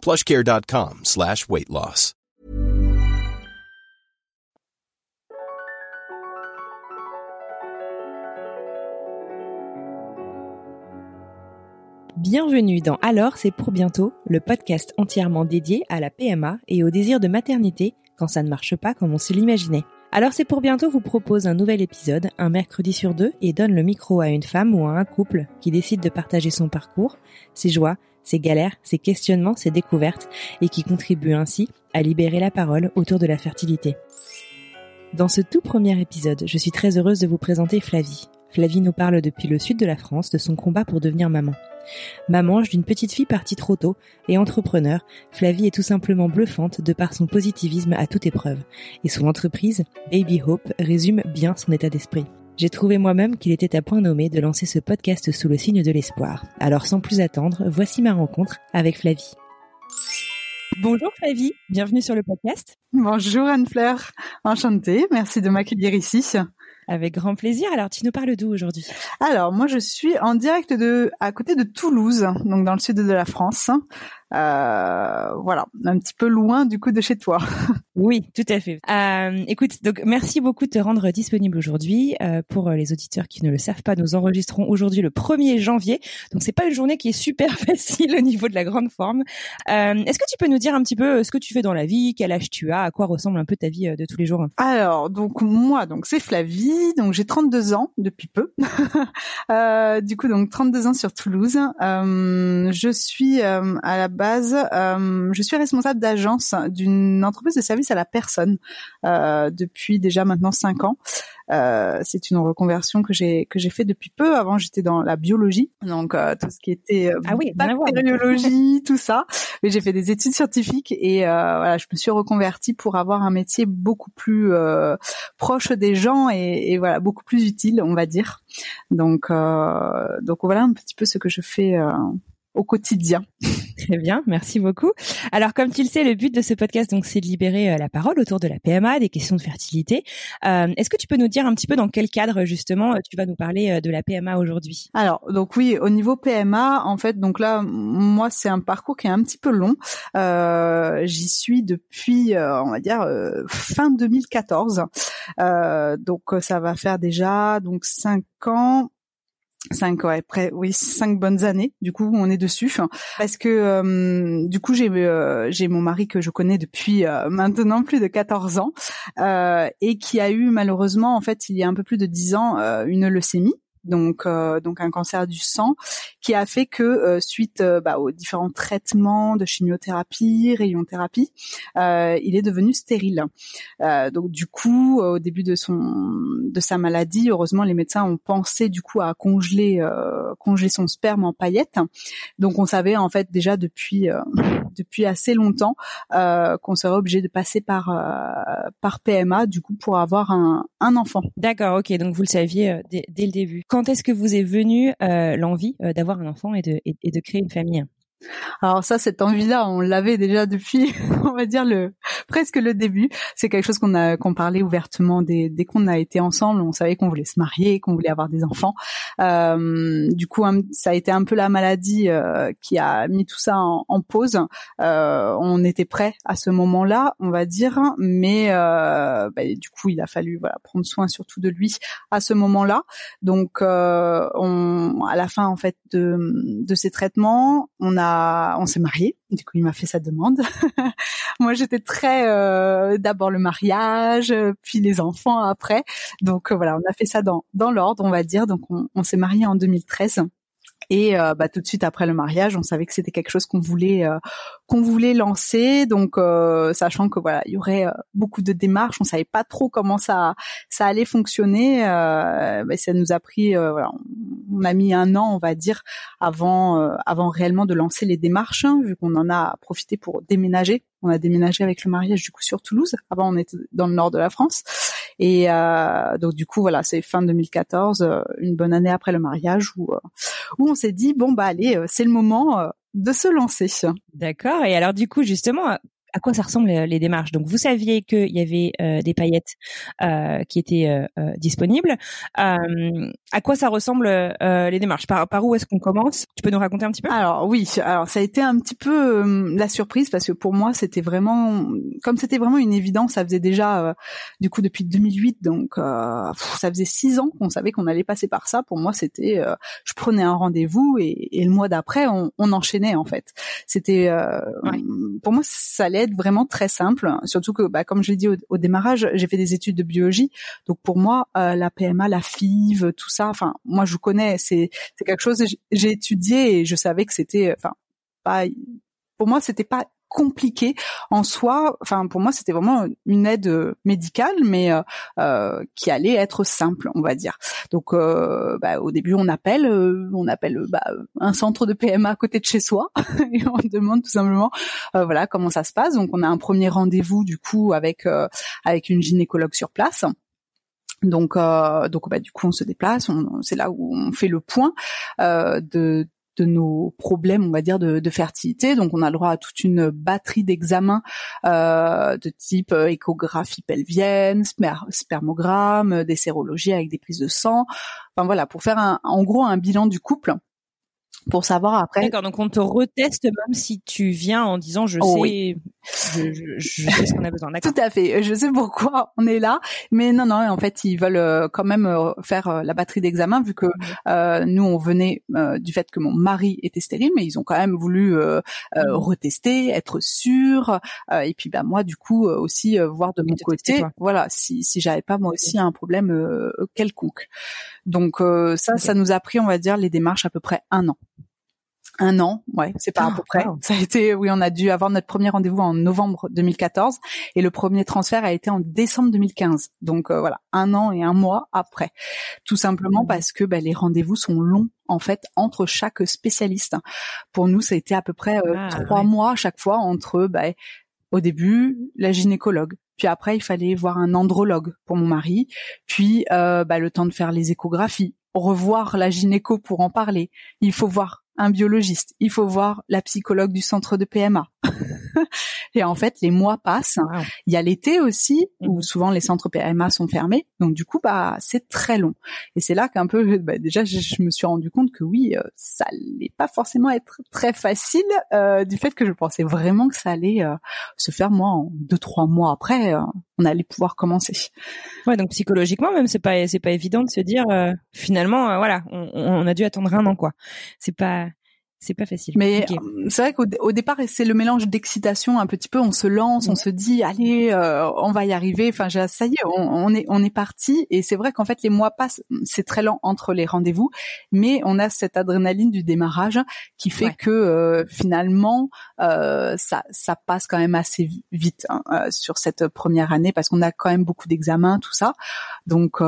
plushcare.com slash weight loss. Bienvenue dans Alors c'est pour bientôt, le podcast entièrement dédié à la PMA et au désir de maternité quand ça ne marche pas comme on se l'imaginait. Alors c'est pour bientôt vous propose un nouvel épisode, un mercredi sur deux, et donne le micro à une femme ou à un couple qui décide de partager son parcours, ses joies, ses galères, ses questionnements, ses découvertes, et qui contribue ainsi à libérer la parole autour de la fertilité. Dans ce tout premier épisode, je suis très heureuse de vous présenter Flavie. Flavie nous parle depuis le sud de la France de son combat pour devenir maman. Maman d'une petite fille partie trop tôt et entrepreneur, Flavie est tout simplement bluffante de par son positivisme à toute épreuve. Et son entreprise, Baby Hope, résume bien son état d'esprit. J'ai trouvé moi-même qu'il était à point nommé de lancer ce podcast sous le signe de l'espoir. Alors sans plus attendre, voici ma rencontre avec Flavie. Bonjour Flavie, bienvenue sur le podcast. Bonjour Anne-Fleur, enchantée, merci de m'accueillir ici. Avec grand plaisir. Alors, tu nous parles d'où aujourd'hui? Alors, moi, je suis en direct de à côté de Toulouse, donc dans le sud de la France. Euh, voilà, un petit peu loin du coup de chez toi. Oui, tout à fait. Euh, écoute, donc merci beaucoup de te rendre disponible aujourd'hui. Euh, pour les auditeurs qui ne le savent pas, nous enregistrons aujourd'hui le 1er janvier, donc c'est pas une journée qui est super facile au niveau de la grande forme. Euh, Est-ce que tu peux nous dire un petit peu ce que tu fais dans la vie, quel âge tu as, à quoi ressemble un peu ta vie euh, de tous les jours? Alors, donc moi, donc c'est Flavie, donc j'ai 32 ans depuis peu. euh, du coup, donc 32 ans sur Toulouse. Euh, je suis à la base, je suis responsable d'agence d'une entreprise de service à la personne euh, depuis déjà maintenant cinq ans. Euh, c'est une reconversion que j'ai que j'ai fait depuis peu. Avant, j'étais dans la biologie, donc euh, tout ce qui était ah oui, bactériologie, tout ça. Mais j'ai fait des études scientifiques et voilà, je me suis reconvertie pour avoir un métier beaucoup plus proche des gens et, et, voilà beaucoup plus utile, on va dire. Donc donc voilà un petit peu ce que je fais au quotidien. Très bien, merci beaucoup. Alors, comme tu le sais, le but de ce podcast, donc, c'est de libérer euh, la parole autour de la PMA, des questions de fertilité. Euh, Est-ce que tu peux nous dire un petit peu dans quel cadre justement tu vas nous parler euh, de la PMA aujourd'hui? Alors, donc oui, au niveau PMA, en fait, donc là, moi, c'est un parcours qui est un petit peu long. Euh, J'y suis depuis, euh, on va dire, fin 2014. donc, ça va faire déjà donc cinq ans cinq ouais oui cinq bonnes années du coup on est dessus parce que euh, du coup j'ai euh, mon mari que je connais depuis euh, maintenant plus de 14 ans et qui a eu malheureusement en fait il y a un peu plus de 10 ans une leucémie donc euh, donc un cancer du sang qui a fait que euh, suite euh, bah, aux différents traitements de chimiothérapie, rayonthérapie, il est devenu stérile. donc du coup au début de son de sa maladie, heureusement les médecins ont pensé du coup à congeler congeler son sperme en paillettes. Donc on savait en fait déjà depuis depuis assez longtemps qu'on serait obligé de passer par par PMA du coup pour avoir un un enfant. D'accord, ok. Donc vous le saviez dès, dès le début. Quand est-ce que vous est venue euh, l'envie euh, d'avoir un enfant et de, et de créer une famille? Alors ça, cette envie-là, on l'avait déjà depuis, on va dire le presque le début. C'est quelque chose qu'on a qu'on parlait ouvertement dès, dès qu'on a été ensemble. On savait qu'on voulait se marier, qu'on voulait avoir des enfants. Euh, du coup, ça a été un peu la maladie euh, qui a mis tout ça en, en pause. Euh, on était prêt à ce moment-là, on va dire, mais euh, bah, du coup, il a fallu voilà prendre soin surtout de lui à ce moment-là. Donc, euh, on, à la fin en fait de, de ces traitements, on a on s'est marié. Du coup, il m'a fait sa demande. Moi, j'étais très euh, d'abord le mariage, puis les enfants après. Donc euh, voilà, on a fait ça dans dans l'ordre, on va dire. Donc on, s'est marié en 2013. Et euh, bah, tout de suite après le mariage, on savait que c'était quelque chose qu'on voulait euh, qu'on voulait lancer. Donc, euh, sachant que voilà, il y aurait beaucoup de démarches, on savait pas trop comment ça ça allait fonctionner. Bah, ça nous a pris, voilà, on a mis un an, on va dire, avant avant réellement de lancer les démarches, hein, vu qu'on en a profité pour déménager. On a déménagé avec le mariage du coup sur Toulouse. Avant, on était dans le nord de la France. Et euh, donc du coup voilà, c'est fin 2014, euh, une bonne année après le mariage où euh, où on s'est dit bon bah allez, c'est le moment de se lancer. D'accord. Et alors du coup justement, à quoi ça ressemble euh, les démarches. Donc vous saviez qu'il y avait euh, des paillettes euh, qui étaient euh, disponibles. à quoi ça ressemble les démarches? Par, par où est-ce qu'on commence? Tu peux nous raconter un petit peu? Alors oui, alors ça a été un petit peu la surprise parce que pour moi c'était vraiment comme c'était vraiment une évidence. Ça faisait déjà du coup depuis 2008, donc ça faisait six ans qu'on savait qu'on allait passer par ça. Pour moi c'était, je prenais un rendez-vous et, et le mois d'après on, on, enchaînait en fait. C'était pour moi ça allait être vraiment très simple. Surtout que, bah, comme je l'ai dit au, démarrage, j'ai fait des études de biologie. Donc pour moi, euh, la PMA, la FIV, tout ça, enfin, moi je connais. C'est c'est quelque chose que j'ai étudié et je savais que c'était, enfin, pas. Pour moi, c'était pas compliqué en soi. Enfin, pour moi, c'était vraiment une aide euh, médicale, mais euh, euh, qui allait être simple, on va dire. Donc, euh, bah, au début, on appelle, euh, on appelle bah, un centre de PMA à côté de chez soi et on demande tout simplement, voilà, comment ça se passe. Donc, on a un premier rendez-vous du coup avec avec une gynécologue sur place. Donc, donc bah, du coup, on se déplace. C'est là où on fait le point de de nos problèmes, on va dire, de, de, fertilité. Donc, on a le droit à toute une batterie d'examens euh, de type euh, échographie pelvienne, spermogramme, des sérologies avec des prises de sang. Enfin voilà, pour faire un, en gros un bilan du couple pour savoir après. D'accord, donc on te reteste même si tu viens en disant je oh sais, je, je, je, sais ce qu'on a besoin. Tout à fait, je sais pourquoi on est là, mais non, non, en fait ils veulent euh, quand même euh, faire euh, la batterie d'examen vu que euh, nous on venait du fait que mon mari était stérile, mais ils ont quand même voulu euh, retester, être sûr, et puis bah moi du coup aussi voir de mon côté, voilà, si si j'avais pas moi aussi un problème quelconque. Donc ça, ça nous a pris, on va dire, les démarches à peu près un an. Un an, ouais, c'est pas à peu près. Ça a été, oui, on a dû avoir notre premier rendez-vous en novembre 2014 et le premier transfert a été en décembre 2015. Donc euh, voilà, un an et un mois après, tout simplement mmh. parce que bah, les rendez-vous sont longs en fait entre chaque spécialiste. Pour nous, ça a été à peu près euh, ah, trois mois à chaque fois entre, bah, au début, la gynécologue, puis après il fallait voir un andrologue pour mon mari, puis euh, bah, le temps de faire les échographies, revoir la gynéco pour en parler. Il faut voir un biologiste, il faut voir la psychologue du centre de PMA. et en fait, les mois passent. Il y a l'été aussi, où mhm. souvent les centres PMA sont fermés. Donc du coup, bah c'est très long. Et c'est là qu'un peu, bah, déjà, je, me suis rendu compte que oui, euh, ça allait pas forcément être très facile, euh, du fait que je pensais vraiment que ça allait euh, se faire moi en deux trois mois après, on allait pouvoir commencer. Ouais, donc psychologiquement même, c'est pas c'est pas évident de se dire finalement, voilà, on, on, a dû attendre un an quoi. C'est pas c'est pas facile. Mais euh, c'est vrai qu'au au départ, c'est le mélange d'excitation un petit peu. On se lance, on se dit, allez, euh, on va y arriver. Enfin, ça y est, on, est on est parti. Et c'est vrai qu'en fait, les mois passent. C'est très lent entre les rendez-vous, mais on a cette adrénaline du démarrage qui fait que euh, finalement, ça ça passe quand même assez vite hein, sur cette première année parce qu'on a quand même beaucoup d'examens, tout ça. Donc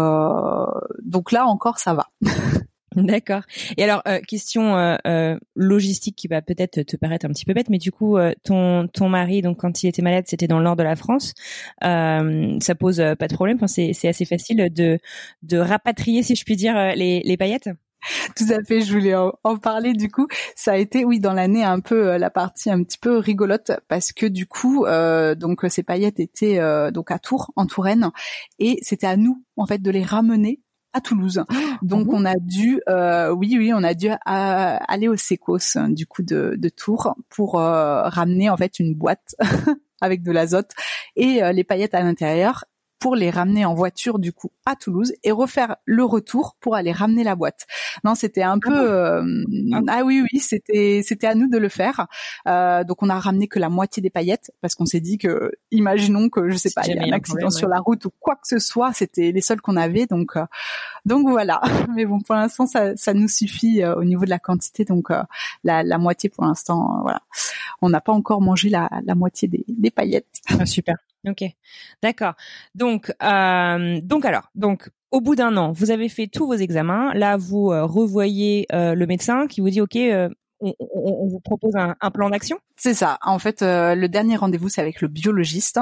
donc là encore, ça va. D'accord. Et alors, euh, question euh, euh, logistique qui va peut-être te paraître un petit peu bête, mais du coup, ton ton mari, donc quand il était malade, c'était dans le nord de la France. ça pose pas de problème. Enfin, c'est c'est assez facile de de rapatrier, si je puis dire, les les paillettes. Tout à fait, je voulais en, parler du coup. Ça a été, oui, dans l'année un peu la partie un petit peu rigolote parce que du coup, donc ces paillettes étaient donc à Tours, en Touraine, et c'était à nous en fait de les ramener à Toulouse. Ah Donc on a dû, euh, oui oui, on a dû euh, aller au Secos du coup de, de Tours pour euh, ramener en fait une boîte avec de l'azote et les paillettes à l'intérieur pour les ramener en voiture du coup à Toulouse et refaire le retour pour aller ramener la boîte. Non, c'était un ah peu euh, ah. ah. oui oui, c'était c'était à nous de le faire. Euh, donc on a ramené que la moitié des paillettes parce qu'on s'est dit que imaginons que je sais pas, il y a un accident sur la route ou quoi que ce soit, c'était les seuls qu'on avait donc euh, donc voilà. Mais bon pour l'instant ça ça nous suffit au niveau de la quantité donc la la moitié pour l'instant voilà. On n'a pas encore mangé la la moitié des des paillettes. Ah, super. Ok, d'accord. Donc, euh, donc alors, donc au bout d'un an, vous avez fait tous vos examens. Là, vous euh, revoyez euh, le médecin qui vous dit, ok, on, on, vous propose un, plan d'action. C'est ça. En fait, le dernier rendez-vous, c'est avec le biologiste.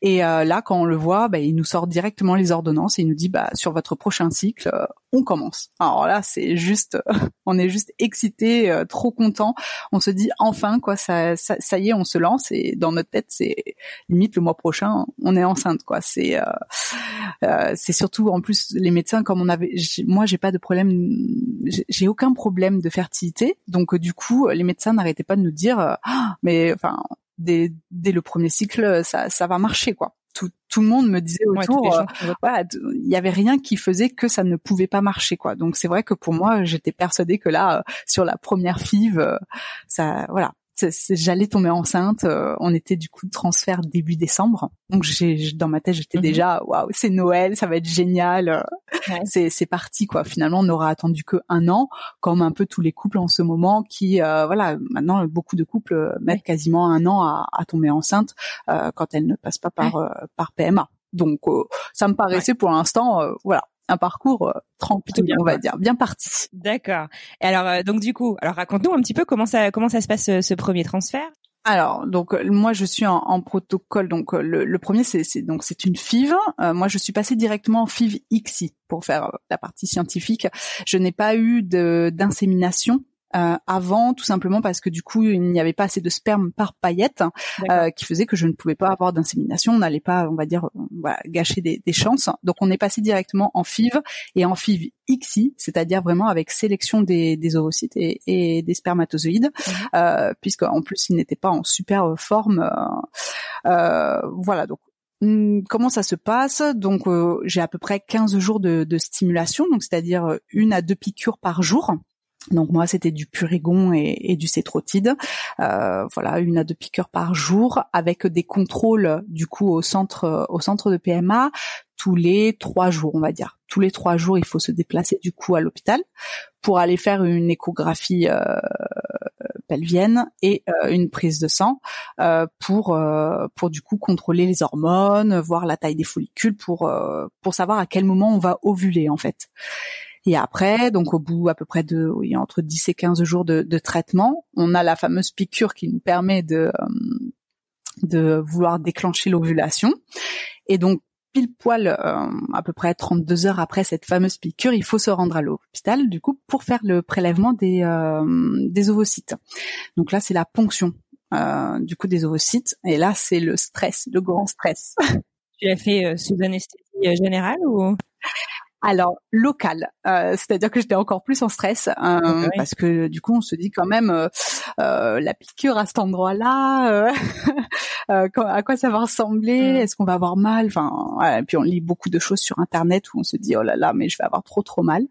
Et là, quand on le voit, bah, il nous sort directement les ordonnances et il nous dit, bah, sur votre prochain cycle, on commence. Alors là, c'est juste, on est juste excité, euh, trop content. On se dit enfin quoi, ça, ça, ça, y est, on se lance et dans notre tête, c'est limite le mois prochain, on est enceinte quoi. C'est, euh, euh c'est surtout en plus les médecins comme on avait, moi j'ai pas de problème, j'ai aucun problème de fertilité, donc du coup les médecins n'arrêtaient pas de nous dire, ah, mais enfin dès, dès le premier cycle, ça, ça va marcher quoi tout, le monde me disait autour, euh, il y avait rien qui faisait que ça ne pouvait pas marcher quoi. Donc c'est vrai que pour moi, j'étais persuadée que là, euh, sur la première FIV, euh, ça, voilà, j'allais tomber enceinte. Euh, on était du coup de transfert début décembre, donc j'ai dans ma tête j'étais mhm. déjà waouh c'est Noël, ça va être génial. Euh, c'est c'est parti quoi. Finalement on n'aura attendu que un an, comme un peu tous les couples en ce moment qui euh, voilà maintenant beaucoup de couples mettent quasiment un an à, à tomber enceinte quand elles ne passent pas par par PMA. Donc ça me paraissait pour l'instant voilà un parcours euh, tranquille, bien, on va dire, bien parti. D'accord. Et alors, euh, donc du coup, alors raconte-nous un petit peu comment ça comment ça se passe ce, premier transfert. Alors, donc moi je suis en, protocole. Donc le, premier c'est donc c'est une FIV. Euh, moi je suis passée directement en FIV XI pour faire la partie scientifique. Je n'ai pas eu de d'insémination euh, avant, tout simplement parce que du coup, il n'y avait pas assez de sperme par paillette, euh, qui faisait que je ne pouvais pas avoir d'insémination. On n'allait pas, on va dire, voilà, gâcher des, des, chances. Donc, on est passé directement en FIV et en FIV XI, c'est-à-dire vraiment avec sélection des, des ovocytes et, et, des spermatozoïdes, mhm. euh, puisque en plus, ils n'étaient pas en super forme. Euh, euh, voilà, donc hmm, comment ça se passe? Donc j'ai à peu près 15 jours de, de stimulation, donc c'est-à-dire une à deux piqûres par jour. Donc moi c'était du purigon et, du cétrotide, euh, voilà une à deux piqûres par jour avec des contrôles du coup au centre au centre de PMA tous les trois jours on va dire. Tous les trois jours il faut se déplacer du coup à l'hôpital pour aller faire une échographie euh, pelvienne et euh, une prise de sang pour pour du coup contrôler les hormones, voir la taille des follicules pour pour savoir à quel moment on va ovuler en fait. Et après, donc au bout à peu près de oui, entre 10 et 15 jours de, de traitement, on a la fameuse piqûre qui nous permet de euh, de vouloir déclencher l'ovulation. Et donc pile poil euh, à peu près 32 heures après cette fameuse piqûre, il faut se rendre à l'hôpital du coup pour faire le prélèvement des euh, des ovocytes. Donc là, c'est la ponction du coup des ovocytes et là, c'est le stress, le grand stress. Tu l'as fait sous anesthésie générale ou? Alors local, euh, c'est-à-dire que j'étais encore plus en stress euh, parce que du coup on se dit quand même euh, euh la piqûre à cet endroit-là, à quoi ça va ressembler, mm. est-ce qu'on va avoir mal, enfin voilà. et puis on lit beaucoup de choses sur internet où on se dit oh là là mais je vais avoir trop trop mal.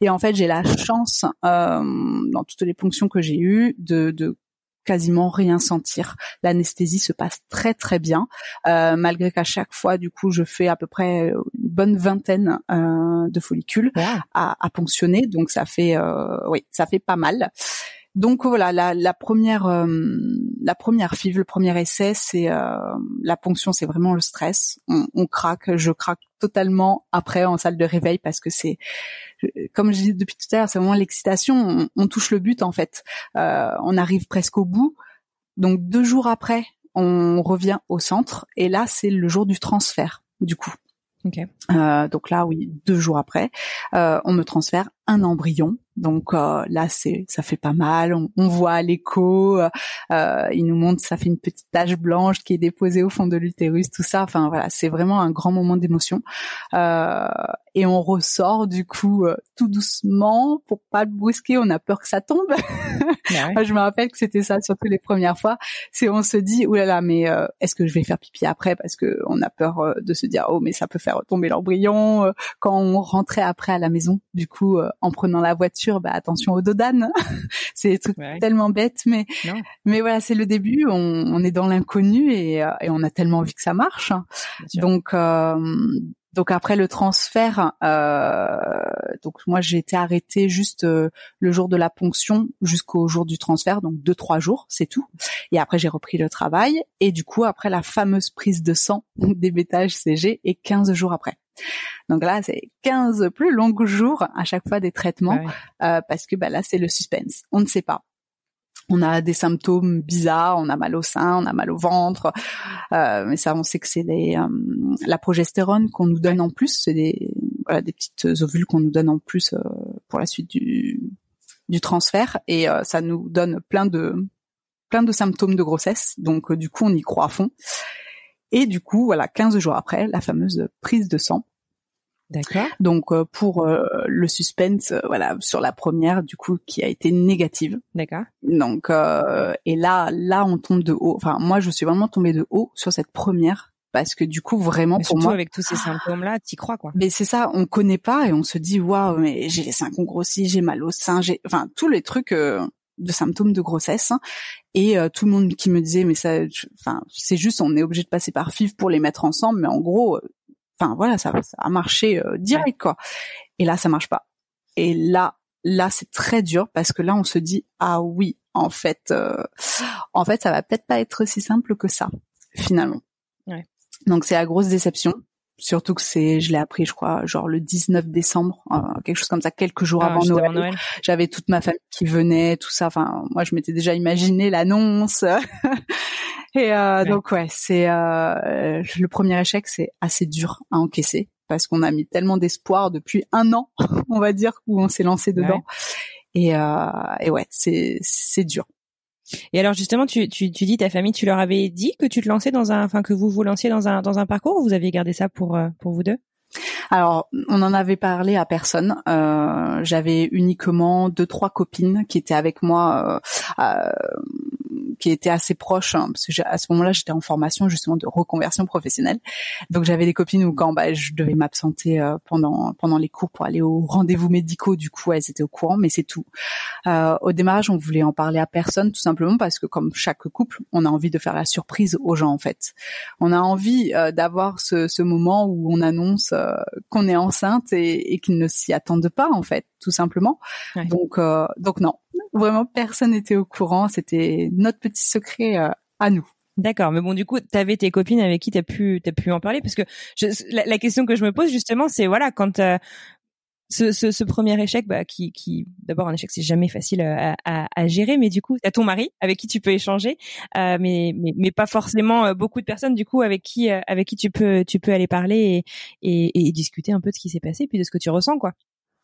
Et en fait j'ai la chance dans toutes les ponctions que j'ai eues de, de quasiment rien sentir. L'anesthésie se passe très très bien, euh, malgré qu'à chaque fois, du coup, je fais à peu près une bonne vingtaine euh, de follicules à, à, ponctionner, donc ça fait, euh, oui, ça fait pas mal. Donc voilà, la, la première, euh, la première FIV, le premier essai, c'est euh, la ponction, c'est vraiment le stress. On, on, craque, je craque totalement après en salle de réveil parce que c'est, comme je dis depuis tout à l'heure, c'est vraiment l'excitation. On, touche le but en fait. Euh, on arrive presque au bout. Donc deux jours après, on revient au centre et là c'est le jour du transfert du coup. Okay. Euh, donc là, oui, deux jours après, euh, on me transfère un embryon. Donc euh, là, c'est ça fait pas mal. On, voit l'écho. Euh, il nous montre, ça fait une petite tache blanche qui est déposée au fond de l'utérus, tout ça. Enfin voilà, c'est vraiment un grand moment d'émotion. Euh, et on ressort du coup euh, tout doucement pour pas le brusquer. On a peur que ça tombe. je me rappelle que c'était ça surtout les premières fois. C'est on se dit oulala là là, mais euh, est-ce que je vais faire pipi après? Parce que on a peur euh, de se dire oh mais ça peut faire tomber l'embryon quand on rentrait après à la maison. Du coup en prenant la voiture, bah attention aux dodanes. c'est des trucs tellement bêtes mais mais voilà c'est le début. On, on est dans l'inconnu et, et, on a tellement envie que ça marche. Donc donc après le transfert, euh, donc moi j'ai été arrêtée juste euh, le jour de la ponction jusqu'au jour du transfert, donc deux trois jours, c'est tout. Et après j'ai repris le travail et du coup après la fameuse prise de sang des bêta CG et 15 jours après. Donc là c'est 15 plus longs jours à chaque fois des traitements euh, parce que bah là c'est le suspense, on ne sait pas on a des symptômes bizarres, on a mal au sein, on a mal au ventre, euh, mais ça on sait que c'est euh, la progestérone qu'on nous donne en plus, c'est des voilà des petites ovules qu'on nous donne en plus euh, pour la suite du du transfert. Et ça nous donne plein de plein de symptômes de grossesse, donc du coup on y croit à fond. Et du coup voilà 15 jours après la fameuse prise de sang D'accord. Donc euh, pour euh, le suspense, euh, voilà, sur la première du coup qui a été négative. D'accord. Donc et là, là on tombe de haut. Enfin moi je suis vraiment tombée de haut sur cette première parce que du coup vraiment mais pour moi avec tous ces symptômes là t'y crois quoi mais c'est ça on connaît pas et on se dit waouh mais j'ai les seins qu'on grossit j'ai mal au sein j'ai enfin tous les trucs de symptômes de grossesse et tout le monde qui me disait mais ça enfin c'est juste on est obligé de passer par FIV pour les mettre ensemble mais en gros enfin voilà, ça, ça a marché euh, direct quoi. Et là, ça marche pas. Et là, là, c'est très dur parce que là, on se dit ah oui, en fait, euh, en fait, ça va peut-être pas être si simple que ça finalement. Ouais. Donc c'est la grosse déception. Surtout que c'est, je l'ai appris, je crois, genre le 19 décembre, euh, quelque chose comme ça, quelques jours ah, avant Noël. J'avais toute ma famille qui venait, tout ça. Enfin, moi, je m'étais déjà imaginé l'annonce. Et euh, donc ouais, c'est euh, le premier échec, c'est assez dur à encaisser parce qu'on a mis tellement d'espoir depuis un an, on va dire, où on s'est lancé dedans. Et, euh, et ouais, c'est c'est dur. Et alors justement, tu, tu, tu dis ta famille, tu leur avais dit que tu te lançais dans un, enfin que vous vous lanciez dans un dans un parcours ou vous aviez gardé ça pour euh, pour vous deux? Alors, on en avait parlé à personne. Euh, J'avais uniquement deux trois copines qui étaient avec moi euh, qui était assez proche hein, parce que à ce moment-là j'étais en formation justement de reconversion professionnelle. Donc j'avais des copines où quand bah, je devais m'absenter euh, pendant pendant les cours pour aller aux rendez-vous médicaux du coup elles étaient au courant mais c'est tout. Euh, au démarrage on voulait en parler à personne tout simplement parce que comme chaque couple on a envie de faire la surprise aux gens en fait. On a envie euh, d'avoir ce, ce, moment où on annonce euh, qu'on est enceinte et, et qu'ils ne s'y attendent pas en fait tout simplement. Donc donc non. Vraiment, personne n'était au courant. C'était notre petit secret euh, à nous. D'accord, mais bon, du coup, tu avais tes copines avec qui t'as pu t'as pu en parler? Parce que la, question que je me pose justement, c'est voilà quand euh, ce, ce, premier échec, bah, qui, qui d'abord un échec, c'est jamais facile à, à, à, gérer, mais du coup, t'as ton mari avec qui tu peux échanger, euh, mais, mais, pas forcément euh, beaucoup de personnes du coup avec qui avec qui tu peux tu peux aller parler et, et, et discuter un peu de ce qui s'est passé puis de ce que tu ressens quoi.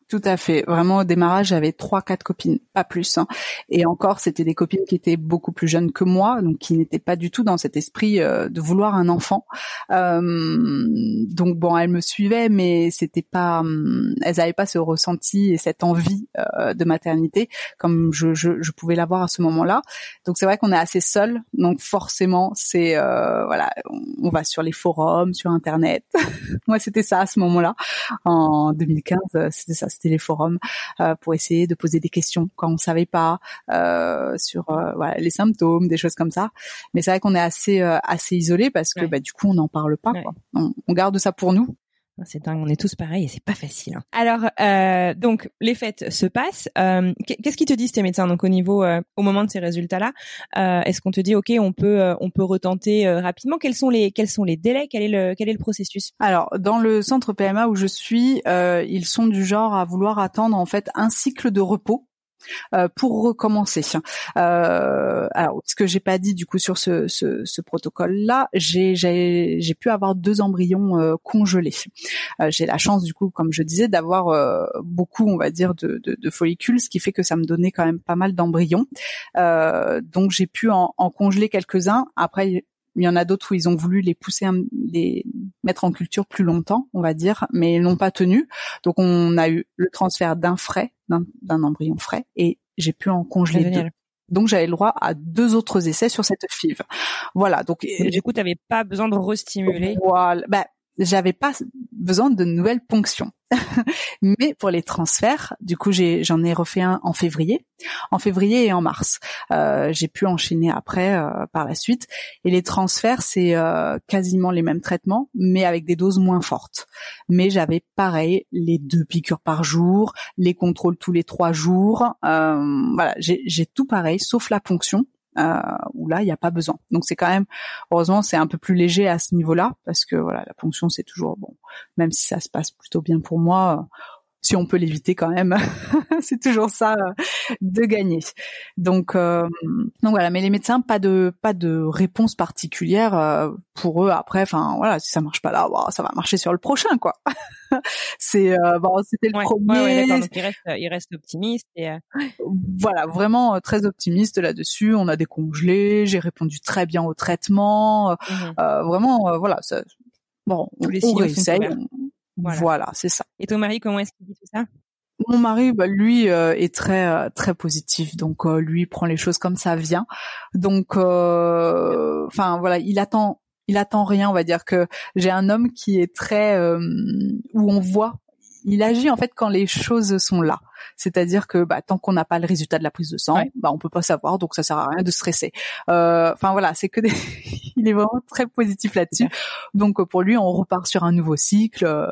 Tout à fait. Vraiment au démarrage, j'avais trois, quatre copines, pas plus. Hein. Et encore, c'était des copines qui étaient beaucoup plus jeunes que moi, donc qui n'étaient pas du tout dans cet esprit euh, de vouloir un enfant. Euh, donc bon, elles me suivaient, mais c'était pas, hum, elles n'avaient pas ce ressenti et cette envie euh, de maternité comme je, je, je pouvais l'avoir à ce moment-là. Donc c'est vrai qu'on est assez seul. Donc forcément, c'est voilà, on, va sur les forums, sur Internet. moi, c'était ça à ce moment-là, en 2015. C'était ça c'était les forums euh, pour essayer de poser des questions quand on savait pas euh, sur euh, voilà, les symptômes, des choses comme ça. Mais c'est vrai qu'on est assez assez isolé parce que bah, du coup on n'en parle pas. Quoi. on garde ça pour nous c'est dingue, on est tous pareils et c'est pas facile. Hein. Alors, euh, donc les fêtes se passent. Euh, qu'est-ce qui te disent tes médecins? Donc au niveau, euh, au moment de ces résultats-là euh, Est-ce qu'on te dit ok, on peut, euh, on peut retenter rapidement? Quels sont les, quels sont les délais? Quel est le, quel est le processus? Alors, dans le centre PMA où je suis, ils sont du genre à vouloir attendre en fait un cycle de repos euh, pour recommencer. Euh, alors, ce que j'ai pas dit du coup sur ce, ce, ce protocole-là, j'ai pu avoir deux embryons euh, congelés. Euh, j'ai la chance du coup, comme je disais, d'avoir beaucoup, on va dire, de, de, de, follicules, ce qui fait que ça me donnait quand même pas mal d'embryons. donc j'ai pu en, en congeler quelques-uns. Après, il y en a d'autres où ils ont voulu les pousser, les mettre en culture plus longtemps, on va dire, mais ils n'ont pas tenu. Donc on a eu le transfert d'un frais, d'un embryon frais, et j'ai pu en congeler deux. Donc j'avais le droit à deux autres essais sur cette FIV. Voilà. Donc, du coup, tu n'avais pas besoin de restimuler. Voilà. Ben, j'avais pas besoin de nouvelles ponctions. Mais pour les transferts, du coup, j'en ai refait un en février, en février et en mars. Euh, j'ai pu enchaîner après euh, par la suite. Et les transferts, c'est euh, quasiment les mêmes traitements, mais avec des doses moins fortes. Mais j'avais pareil les deux piqûres par jour, les contrôles tous les trois jours. voilà, j'ai, tout pareil, sauf la ponction euh, où là il n'y a pas besoin. Donc c'est quand même heureusement c'est un peu plus léger à ce niveau-là parce que voilà la ponction c'est toujours bon même si ça se passe plutôt bien pour moi si on peut l'éviter quand même, c'est toujours ça euh, de gagner. Donc, euh, donc voilà. Mais les médecins, pas de pas de réponse particulière euh, pour eux. Après, enfin voilà, si ça marche pas là, ça va marcher sur le prochain, quoi. c'est bon, c'était le premier. donc il reste, il reste optimiste et voilà, vraiment très optimiste là-dessus. On a décongelé, j'ai répondu très bien au traitement. Mmh vraiment, voilà. Ça, bon, Tous les on, voilà, c'est ça. Et ton mari, comment est-ce qu'il dit tout ça? Mon mari, bah, lui, euh, est très euh, très positif, donc euh, lui prend les choses comme ça vient. Donc, enfin voilà, il attend, il attend rien. On va dire que j'ai un homme qui est très où on voit, il agit en fait quand les choses sont là. C'est-à-dire que bah, tant qu'on n'a pas le résultat de la prise de sang, bah on peut pas savoir, donc ça sert à rien de stresser. Enfin voilà, c'est que des... il est vraiment très positif là-dessus. Donc pour lui, on repart sur un nouveau cycle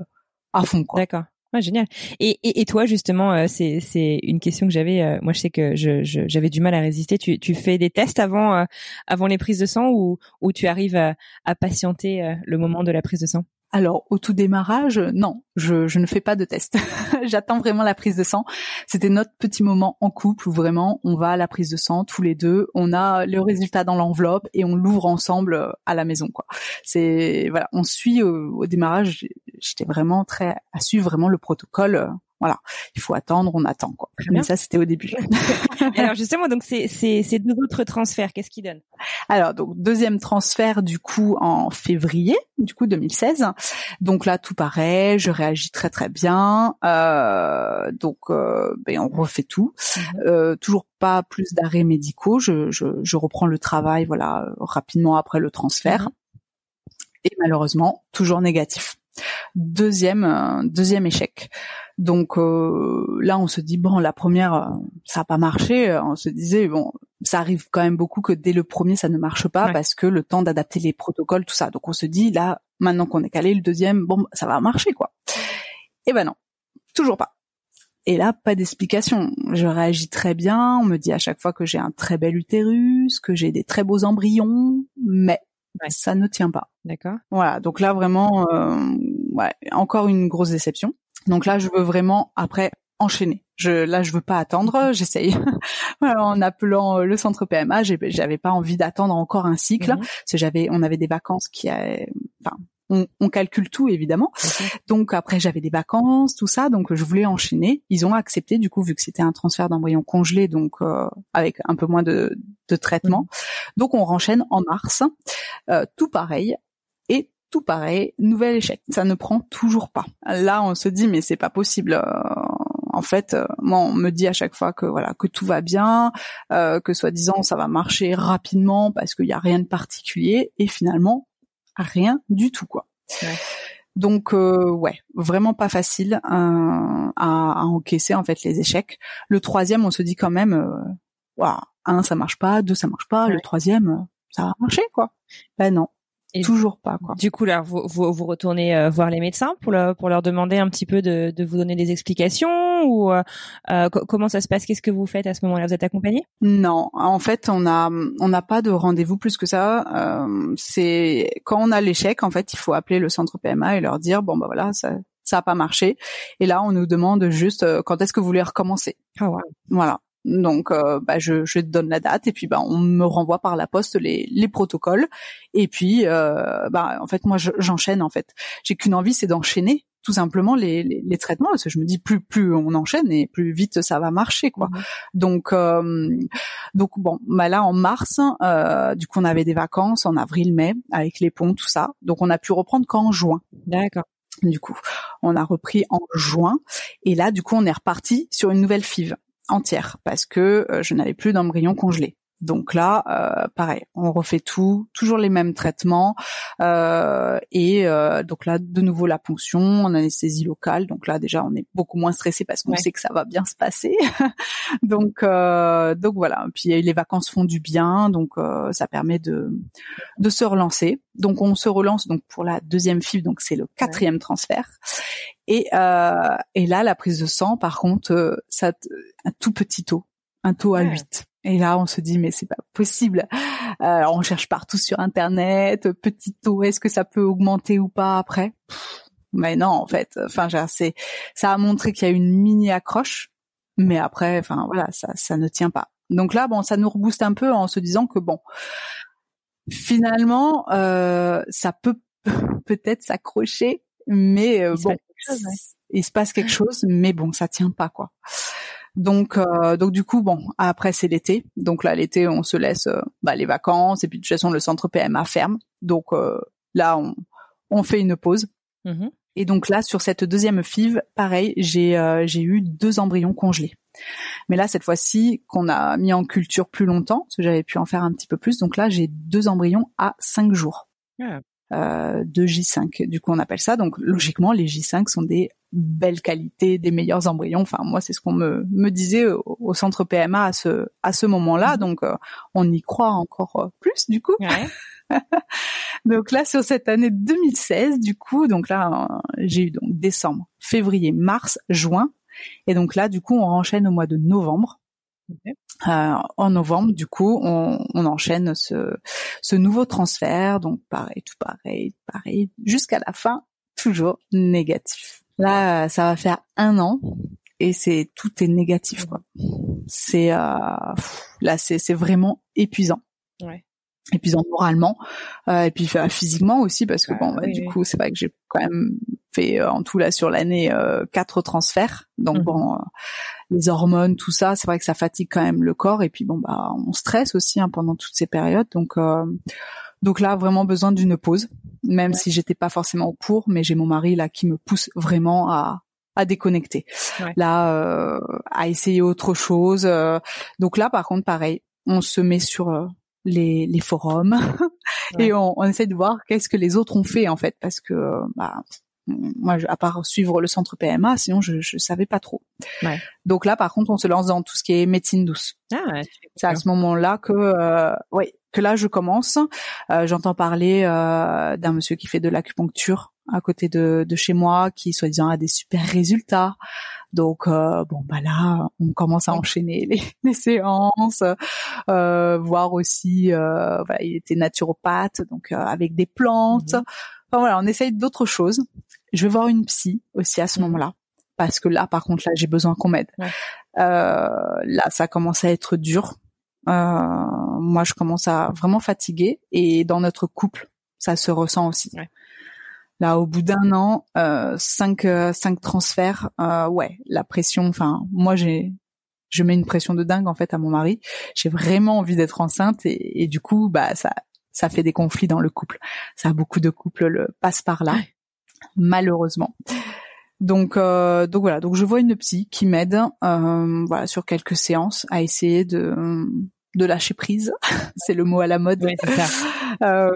D'accord. génial. Et, et, toi justement, euh, c'est une question que j'avais. Euh, moi, je sais que je j'avais du mal à résister. Tu tu fais des tests avant euh, avant les prises de sang ou ou tu arrives à patienter le moment de la prise de sang? Alors au tout démarrage, non, je, je ne fais pas de test. J'attends vraiment la prise de sang. C'était notre petit moment en couple où vraiment on va à la prise de sang tous les deux, on a le résultat dans l'enveloppe et on l'ouvre ensemble euh, à la maison. quoi. C'est voilà, on suit au, au démarrage. J'étais vraiment très à suivre vraiment le protocole euh, voilà, il faut attendre, on attend quoi. Mais ça c'était au début. alors justement, donc c'est ces deux autres transferts, qu'est-ce qu'ils donnent? Alors donc deuxième transfert du coup en février, du coup 2016. Donc là tout pareil, je réagis très très bien. Euh, donc euh, ben, on refait tout. Mhm. Euh, toujours pas plus d'arrêts médicaux. Je, je, je, reprends le travail voilà rapidement après le transfert. Mhm. Et malheureusement toujours négatif. Deuxième euh, deuxième échec. Donc euh, là, on se dit bon, la première, euh, ça a pas marché. On se disait bon, ça arrive quand même beaucoup que dès le premier, ça ne marche pas parce que le temps d'adapter les protocoles, tout ça. Donc on se dit là, maintenant qu'on est calé, le deuxième, bon, ça va marcher quoi. Et eh ben non, toujours pas. Et là, pas d'explication. Je réagis très bien. On me dit à chaque fois que j'ai un très bel utérus, que j'ai des très beaux embryons, mais ça ne tient pas. D'accord. Voilà. Donc là, vraiment, euh, ouais, encore une grosse déception. Donc là, je veux vraiment après enchaîner. Je là, je veux pas attendre. J'essaye. en appelant euh, le centre PMA, j'avais pas envie d'attendre encore un cycle. Mhm. Parce que j'avais, on avait des vacances qui, enfin, on, on, calcule tout évidemment. Donc après j'avais des vacances, tout ça, donc je voulais enchaîner. Ils ont accepté du coup vu que c'était un transfert d'embryon congelé, donc euh, avec un peu moins de, de traitement. Mhm. Donc on renchaîne en mars, euh, tout pareil et tout pareil, nouvel échec. Ça ne prend toujours pas. Là, on se dit mais c'est pas possible. Euh, en fait, euh, moi, on me dit à chaque fois que voilà que tout va bien, euh, que soi-disant ça va marcher rapidement parce qu'il y a rien de particulier, et finalement rien du tout quoi. Donc ouais, vraiment pas facile à, à, encaisser en fait les échecs. Le troisième, on se dit quand même, euh, un ça marche pas, deux ça marche pas, le troisième ça va marcher quoi. Ben non, Toujours pas quoi. Du coup là, vous, vous, retournez euh, voir les médecins pour, pour leur demander un petit peu de, de vous donner des explications ou euh, euh comment ça se passe? Qu'est-ce que vous faites à ce moment-là? Vous êtes accompagné Non, en fait on a on n'a pas de rendez-vous plus que ça. Euh, c'est quand on a l'échec en fait il faut appeler le centre PMA et leur dire bon bah voilà ça ça a pas marché et là on nous demande juste quand est-ce que vous voulez recommencer. Ah Voilà. Donc, euh, bah, je, je te donne la date et puis bah, on me renvoie par la poste les, les protocoles. Et puis, euh, bah, en fait, moi, j'enchaîne. En fait, j'ai qu'une envie, c'est d'enchaîner tout simplement les, les, les, traitements parce que je me dis plus plus on enchaîne et plus vite ça va marcher quoi. Mmh. Donc euh, donc bon, bah là en mars, euh, du coup on avait des vacances en avril-mai avec les ponts tout ça. Donc on a pu reprendre qu'en juin. D'accord. Du coup, on a repris en juin et là du coup on est reparti sur une nouvelle FIV entière parce que euh, je n'avais plus d'embryon congelé. Donc là, euh, pareil, on refait tout, toujours les mêmes traitements, euh, et euh, donc là, de nouveau la ponction en anesthésie locale. Donc là, déjà, on est beaucoup moins stressé parce qu'on sait que ça va bien se passer. donc donc voilà. Puis les vacances font du bien, donc ça permet de de se relancer. Donc on se relance donc pour la deuxième fibre, donc c'est le quatrième transfert. Et et là, la prise de sang, par contre, ça un tout petit taux, un taux à 8. Et là, on se dit mais c'est pas possible. Euh, on cherche partout sur internet, petit taux, est-ce que ça peut augmenter ou pas après? Mais non, en fait, enfin, c'est ça a montré qu'il y a une mini accroche, mais après, enfin voilà, ça ça ne tient pas. Donc là, bon, ça nous rebooste un peu en se disant que bon, finalement, euh, ça peut peut-être s'accrocher, mais euh, bon, il se passe quelque chose, mais bon, ça tient pas quoi. Donc, euh, donc du coup, bon, après c'est l'été. Donc là, l'été, on se laisse euh, bah, les vacances et puis de toute façon, le centre PMA ferme. Donc euh, là, on, on fait une pause. Mm-hmm. Et donc là, sur cette deuxième FIV, pareil, j'ai j'ai eu deux embryons congelés. Mais là, cette fois-ci, qu'on a mis en culture plus longtemps, parce que j'avais pu en faire un petit peu plus. Donc là, j'ai deux embryons à cinq jours. Ah. Euh, de J5. Du coup, on appelle ça. Donc, logiquement, les J5 sont des belles qualités, des meilleurs embryons. Enfin, moi, c'est ce qu'on me, me disait au, centre PMA à ce à ce moment-là. Mhm. Donc, euh, on y croit encore euh, plus, du coup. donc là, sur cette année 2016, du coup, donc là, j'ai eu donc décembre, février, mars, juin. Et donc là, du coup, on enchaîne au mois de novembre. Euh, en novembre, du coup, on, on, enchaîne ce, ce nouveau transfert, donc pareil, tout pareil, pareil, jusqu'à la fin, toujours négatif. Là, ça va faire un an et c'est tout est négatif quoi. C'est euh, là, c'est c'est vraiment épuisant. Ouais. Épuisant moralement euh, et puis physiquement aussi parce que bon, bah, du coup, c'est vrai que j'ai quand même fait euh, en tout là sur l'année euh, quatre transferts. Donc mmh. bon, euh, les hormones, tout ça, c'est vrai que ça fatigue quand même le corps et puis bon bah on stresse aussi hein, pendant toutes ces périodes. Donc donc là vraiment besoin d'une pause, même si j'étais pas forcément pour, mais j'ai mon mari là qui me pousse vraiment à à déconnecter. Là à essayer autre chose. donc là par contre pareil, on se met sur les, les forums et on, on, essaie de voir qu'est-ce que les autres ont fait en fait parce que bah moi, à part suivre le centre PMA, sinon je je savais pas trop. Ouais. Donc là, par contre, on se lance dans tout ce qui est médecine douce. Ah ouais, c'est à ce moment-là que, euh, oui, que là je commence. Euh, J'entends parler euh, d'un monsieur qui fait de l'acupuncture à côté de, de chez moi, qui soi-disant a des super résultats. Donc euh, bon bah là, on commence à enchaîner les, les séances, euh, voir aussi, euh, bah, il était naturopathe, donc euh, avec des plantes. Mhm. Enfin voilà, on essaye d'autres choses. Je vais voir une psy aussi à ce mhm. moment-là parce que là, par contre, là, j'ai besoin qu'on m'aide. Euh, là, ça commence à être dur. Euh, moi, je commence à vraiment fatiguer et dans notre couple, ça se ressent aussi. Là, au bout d'un an, euh, cinq, euh, cinq transferts, euh, ouais, la pression. Enfin, moi, j'ai, je mets une pression de dingue en fait à mon mari. J'ai vraiment envie d'être enceinte et, et, du coup, bah ça, ça fait des conflits dans le couple. Ça, beaucoup de couples le passent par là, malheureusement. Donc, euh, donc voilà. Donc je vois une psy qui m'aide, euh, voilà, sur quelques séances à essayer de de lâcher prise. c'est le mot à la mode. Euh,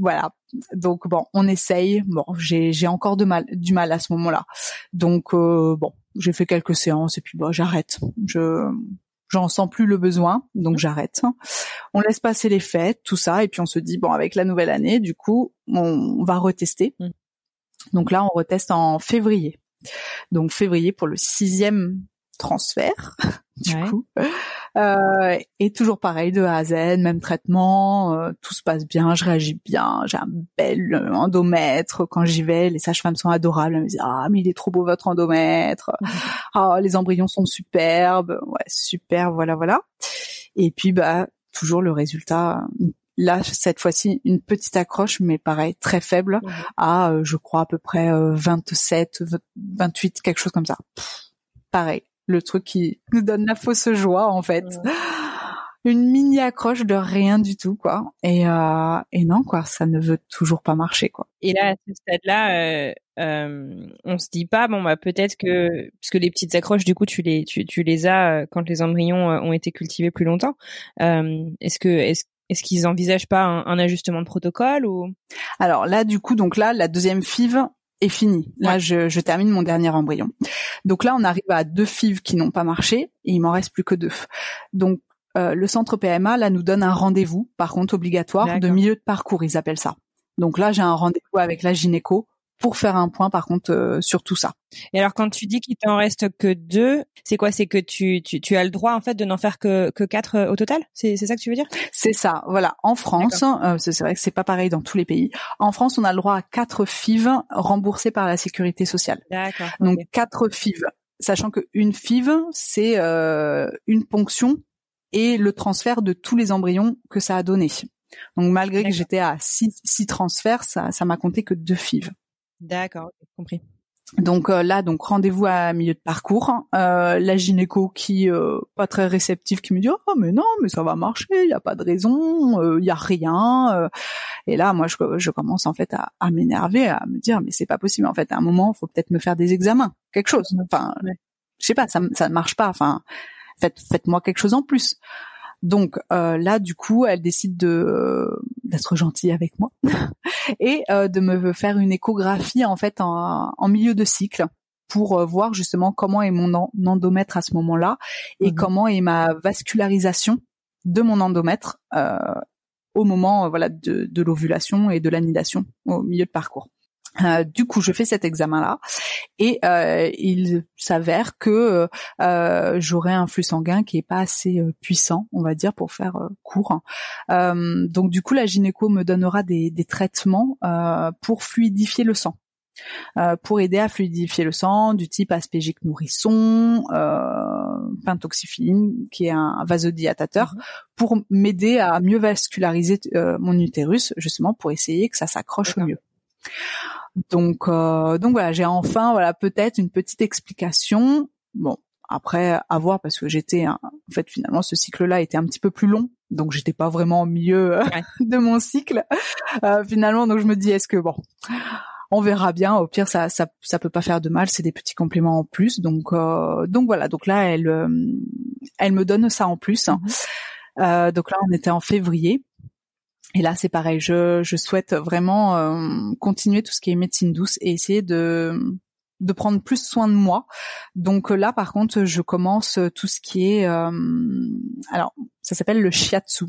voilà. Donc bon, on essaye. Bon, j'ai j'ai encore de mal du mal à ce moment-là. Donc euh, bon, j'ai fait quelques séances et puis bon, j'arrête. Je j'en sens plus le besoin, donc mmh. j'arrête. On laisse passer les fêtes, tout ça, et puis on se dit bon, avec la nouvelle année, du coup, on, va retester. Mmh. Donc là, on reteste en février. Donc février pour le sixième transfert, du coup. Euh, et toujours pareil, de A à Z, même traitement, euh, tout se passe bien, je réagis bien, j'ai un bel endomètre. Quand j'y vais, les sages-femmes sont adorables. Elles me disent ah mais il est trop beau votre endomètre, ah les embryons sont superbes, ouais super, voilà voilà. Et puis bah toujours le résultat. Là, cette fois-ci, une petite accroche, mais pareil, très faible, à, je crois, à peu près 27, 28, quelque chose comme ça. pareil, le truc qui nous donne la fausse joie en fait. Une mini accroche de rien du tout quoi. Et euh, et non quoi, ça ne veut toujours pas marcher quoi. Et là à ce stade-là, euh, euh, on se dit pas bon bah peut-être que parce que les petites accroches du coup tu les tu, tu les as euh, quand les embryons euh, ont été cultivés plus longtemps. est-ce que est-ce est-ce qu'ils envisagent pas un, un, ajustement de protocole ou? Alors là, du coup, donc là, la deuxième FIV, est fini. Là, je, je, termine mon dernier embryon. Donc là, on arrive à deux FIV qui n'ont pas marché et il m'en reste plus que deux. Donc euh, le centre PMA là nous donne un rendez-vous, par contre obligatoire, de milieu de parcours, ils appellent ça. Donc là, j'ai un rendez-vous avec la gynéco pour faire un point par contre euh, sur tout ça. Et alors quand tu dis qu'il t'en reste que deux, c'est quoi? C'est que tu, tu, tu as le droit en fait de n'en faire que que quatre euh, au total? C'est ça que tu veux dire? C'est ça. Voilà. En France, euh, c'est vrai que c'est pas pareil dans tous les pays. En France, on a le droit à quatre FIV remboursés par la sécurité sociale. D'accord. Donc quatre FIV, sachant que une FIV c'est euh, une ponction et le transfert de tous les embryons que ça a donné. Donc malgré que j'étais à six, six transferts, ça ça m'a compté que deux FIV. D'accord, compris. Donc euh, là, donc rendez-vous à milieu de parcours. Euh, la gynéco qui euh, pas très réceptive, qui me dit oh mais non mais ça va marcher, il y a pas de raison, il y a rien. et là, moi je, je commence en fait à, à m'énerver, à me dire mais c'est pas possible. En fait, à un moment, faut peut-être me faire des examens, quelque chose. Enfin, je sais pas, ça ça ne marche pas. Enfin, faites faites-moi quelque chose en plus. Donc euh, là, du coup, elle décide de d'être gentille avec moi et euh, de me faire une échographie en fait en, milieu de cycle pour euh, voir justement comment est mon endomètre à ce moment-là et mhm. comment est ma vascularisation de mon endomètre au moment voilà de, de l'ovulation et de l'anidation au milieu de parcours. Euh, du coup, je fais cet examen-là et euh, il s'avère que euh, j'aurai un flux sanguin qui est pas assez puissant, on va dire, pour faire court. donc, du coup, la gynéco me donnera des, des traitements pour fluidifier le sang. pour aider à fluidifier le sang, du type aspégique nourrisson, euh, qui est un vasodilatateur, mhm. pour m'aider à mieux vasculariser mon utérus, justement pour essayer que ça s'accroche au mieux. Donc, euh, donc voilà, j'ai enfin, voilà, peut-être une petite explication. Bon, après, à voir parce que j'étais, en fait, finalement, ce cycle-là était un petit peu plus long, donc j'étais pas vraiment au milieu euh, de mon cycle. Euh, finalement, donc je me dis, est-ce que bon, on verra bien. Au pire, ça, ça, ça peut pas faire de mal. C'est des petits compléments en plus. Donc, euh, donc voilà. Donc là, elle, euh, elle me donne ça en plus. Mm-hmm. donc là, on était en février. Et là, c'est pareil. Je, souhaite vraiment euh, continuer tout ce qui est médecine douce et essayer de prendre plus soin de moi. Donc là, par contre, je commence tout ce qui est, euh, alors, ça s'appelle le shiatsu.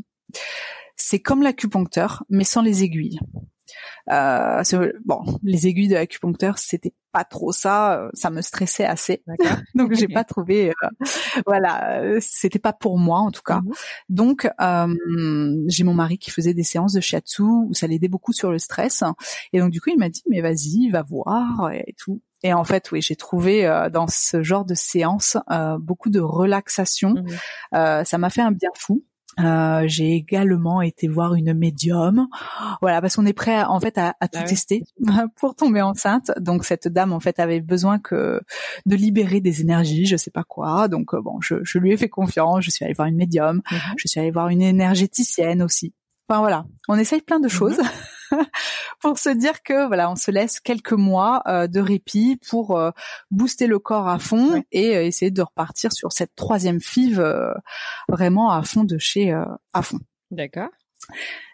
C'est comme l'acupuncteur, mais sans les aiguilles. Euh, bon, les aiguilles de l'acupuncteur, c'était pas trop ça, euh, ça me stressait assez. Donc j'ai pas trouvé euh, voilà, c'était pas pour moi en tout cas. Mhm. Donc euh, j'ai mon mari qui faisait des séances de shiatsu où ça l'aidait beaucoup sur le stress et donc du coup il m'a dit mais vas-y, va voir et tout. Et en fait, oui, j'ai trouvé dans ce genre de séance beaucoup de relaxation. Mhm. ça m'a fait un bien fou. Euh, j'ai également été voir une médium, voilà, parce qu'on est prêt en fait à, tout ah tester pour tomber enceinte. Donc cette dame en fait avait besoin que de libérer des énergies, je sais pas quoi. Donc euh, bon, je, je lui ai fait confiance. Je suis allée voir une médium, mhm. je suis allée voir une énergéticienne aussi. Enfin voilà, on essaye plein de mhm. choses. pour se dire que voilà, on se laisse quelques mois euh, de répit pour euh, booster le corps à fond et euh, essayer de repartir sur cette troisième FIV vraiment à fond de chez à fond. D'accord.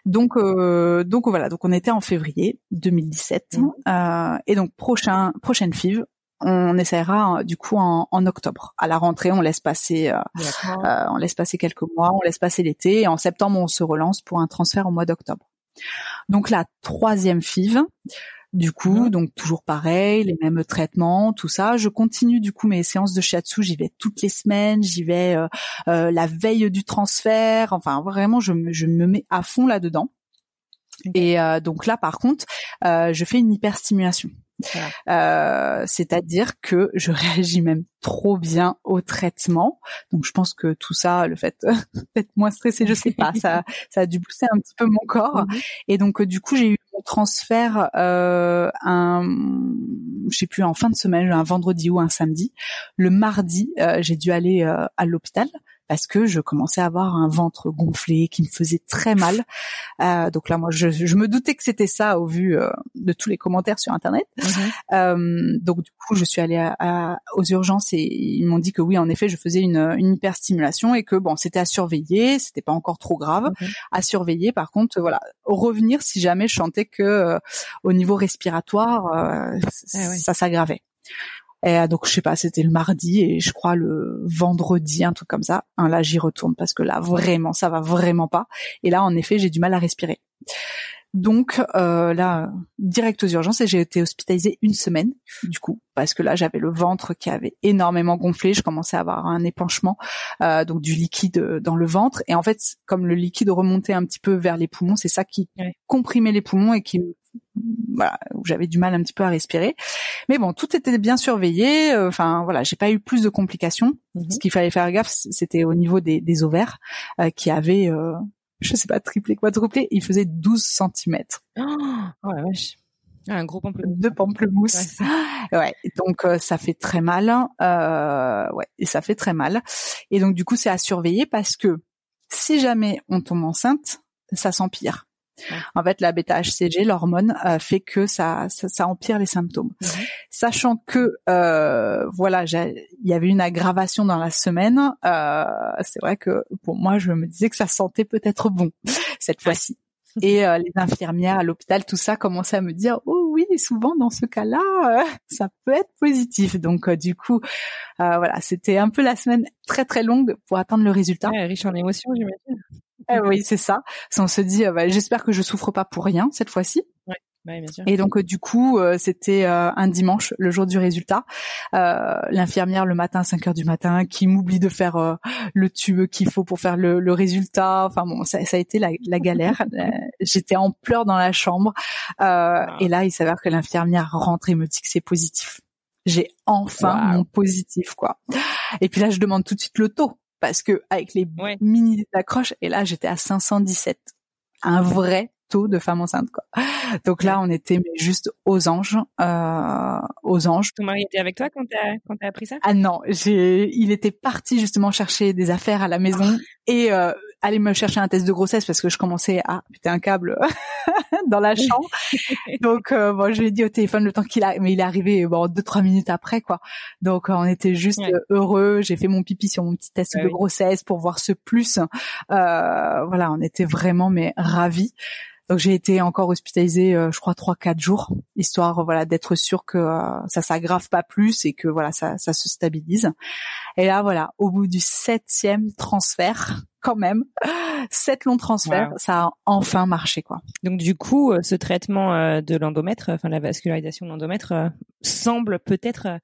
Donc donc voilà, donc on était en février 2017 mmh. et donc prochain prochaine FIV, on essaiera du coup en, en, octobre. À la rentrée, on laisse passer, on laisse passer quelques mois, on laisse passer l'été, et en septembre, on se relance pour un transfert au mois d'octobre. Donc la troisième FIV, Du coup, mhm. donc toujours pareil, les mêmes traitements, tout ça. Je continue du coup mes séances de shiatsu. J'y vais toutes les semaines. J'y vais euh, euh, la veille du transfert. Enfin, vraiment, je me, je me mets à fond là-dedans. Et euh, donc là, par contre, je fais une hyperstimulation. Euh, c'est-à-dire que je réagis même trop bien au traitement. Donc je pense que tout ça, le fait d'être moins stressé, je sais pas, ça, ça a dû pousser un petit peu mon corps. Mhm. Et donc du coup, j'ai eu mon transfert euh, un, je sais plus, en fin de semaine, un vendredi ou un samedi. Le mardi, euh, j'ai dû aller euh, à l'hôpital parce que je commençais à avoir un ventre gonflé qui me faisait très mal. Euh, donc là, moi, je, je, me doutais que c'était ça au vu euh, de tous les commentaires sur Internet. Mhm. Euh, donc du coup, je suis allée à, aux urgences et ils m'ont dit que oui, en effet, je faisais une, une hyperstimulation et que bon, c'était à surveiller, c'était pas encore trop grave à surveiller. Par contre, voilà, revenir si jamais je sentais que euh, au niveau respiratoire, euh, ah ça s'aggravait. Et euh, donc je sais pas, c'était le mardi et je crois le vendredi, un truc comme ça. Hein, là j'y retourne parce que là vraiment ça va vraiment pas. Et là en effet j'ai du mal à respirer. Donc euh, là direct aux urgences et j'ai été hospitalisée une semaine du coup parce que là j'avais le ventre qui avait énormément gonflé, je commençais à avoir un épanchement euh, donc du liquide dans le ventre et en fait comme le liquide remontait un petit peu vers les poumons, c'est ça qui comprimait les poumons et qui voilà, où j'avais du mal un petit peu à respirer. Mais bon, tout était bien surveillé. Euh, enfin voilà, j'ai pas eu plus de complications. Mhm. Ce qu'il fallait faire gaffe, c'était au niveau des, des ovaires euh, qui avaient, euh, je sais pas, triplé, quadruplé. Ils faisaient 12 cm. Oh, la vache. Ah, un gros pamplemousse. De pamplemousse. Ouais, donc ça fait très mal. Euh, ouais, et ça fait très mal. Et donc du coup, c'est à surveiller parce que si jamais on tombe enceinte, ça s'empire. En fait, la bêta-HCG, l'hormone, euh, fait que ça, ça, empire les symptômes. Mhm. Sachant que euh, voilà, il y avait une aggravation dans la semaine. Euh, c'est vrai que pour moi, je me disais que ça sentait peut-être bon cette fois-ci. Et les infirmières à l'hôpital, tout ça commençait à me dire oh oui, souvent dans ce cas-là, ça peut être positif. Donc du coup, voilà, c'était un peu la semaine très très longue pour attendre le résultat. riche en émotions, j'imagine. Eh oui, c'est ça. On se dit, euh, bah, j'espère que je souffre pas pour rien cette fois-ci. Ouais. bien sûr. Et donc euh, du coup, euh, c'était un dimanche, le jour du résultat. L'infirmière le matin à 5 heures du matin qui m'oublie de faire le tube qu'il faut pour faire le, résultat. Enfin bon, ça, a été la, galère. J'étais en pleurs dans la chambre. Ah. Et là, il s'avère que l'infirmière rentre et me dit que c'est positif. J'ai enfin mon positif quoi. Et puis là, je demande tout de suite le taux parce que avec les mini accroches et là j'étais à 517 un vrai taux de femme enceinte quoi. Donc là on était juste aux anges euh, aux anges. Ton mari était avec toi quand t'as quand t'as appris ça? Ah non j'ai il était parti justement chercher des affaires à la maison ah. et euh, aller me chercher un test de grossesse parce que je commençais à putain un câble dans la chambre. Donc euh, bon, je lui ai dit au téléphone le temps qu'il a, mais il est arrivé bon deux trois minutes après quoi. Donc euh, on était juste heureux. J'ai fait mon pipi sur mon petit test bah de grossesse pour voir ce plus. Euh, voilà, on était vraiment mais ravis. Donc j'ai été encore hospitalisée, euh, je crois trois quatre jours, histoire voilà d'être sûr que euh, ça s'aggrave pas plus et que voilà ça, ça se stabilise. Et là voilà, au bout du septième transfert, quand même, sept longs transferts, ça a enfin marché quoi. Donc du coup, euh, ce traitement de l'endomètre, enfin la vascularisation de l'endomètre, semble peut-être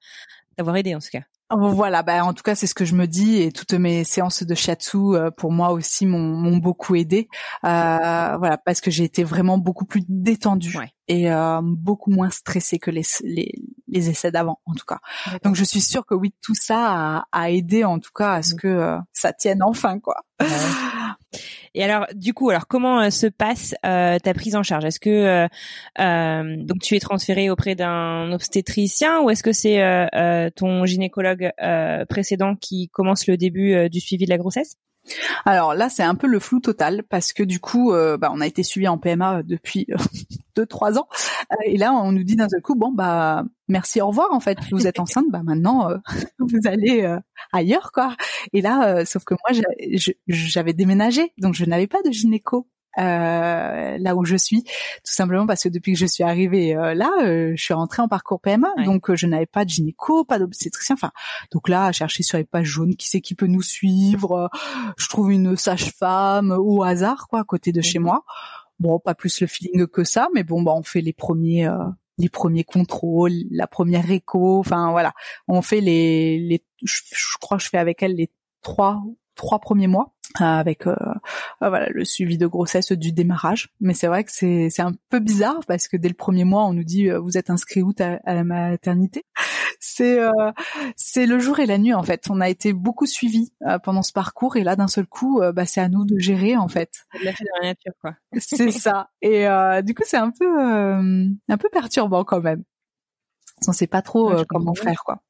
avoir aidé en ce cas. Voilà, bah en tout cas c'est ce que je me dis et toutes mes séances de shiatsu euh, pour moi aussi m'ont beaucoup aidé. Euh, voilà, parce que j'ai été vraiment beaucoup plus détendue et euh, beaucoup moins stressée que les les, les essais d'avant en tout cas. Donc je suis sûre que oui tout ça a, a aidé en tout cas à ce que ça tienne enfin quoi. Et alors, du coup, alors comment euh, se passe euh, ta prise en charge? Est-ce que euh, donc tu es transféré auprès d'un obstétricien ou est-ce que c'est ton gynécologue précédent qui commence le début du suivi de la grossesse? Alors là, c'est un peu le flou total parce que du coup, euh, bah, on a été suivi en PMA depuis euh, deux trois ans euh, et là, on nous dit d'un seul coup, bon bah merci, au revoir. En fait, vous êtes enceinte, bah maintenant vous allez ailleurs quoi. Et là, sauf que moi, j'avais déménagé, donc je n'avais pas de gynéco euh, là où je suis, tout simplement parce que depuis que je suis arrivée euh, là, euh, je suis rentrée en parcours PMA, donc je n'avais pas de gynéco, pas d'obstétricien, enfin donc là à chercher sur les pages jaunes qui c'est qui peut nous suivre, je trouve une sage-femme au hasard quoi à côté de chez moi. Bon, pas plus le feeling que ça, mais bon, bah on fait les premiers les premiers contrôles, la première écho, enfin voilà, on fait les, les je, crois que je fais avec elle les trois trois premiers mois euh, avec euh, euh, voilà le suivi de grossesse du démarrage. Mais c'est vrai que c'est c'est un peu bizarre parce que dès le premier mois on nous dit vous êtes inscrit où à, à la maternité? C'est c'est le jour et la nuit en fait. On a été beaucoup suivis pendant ce parcours. Et là d'un seul coup bah c'est à nous de gérer en fait. C'est ça. Et du coup c'est un peu un peu perturbant quand même. On sait pas trop comment faire quoi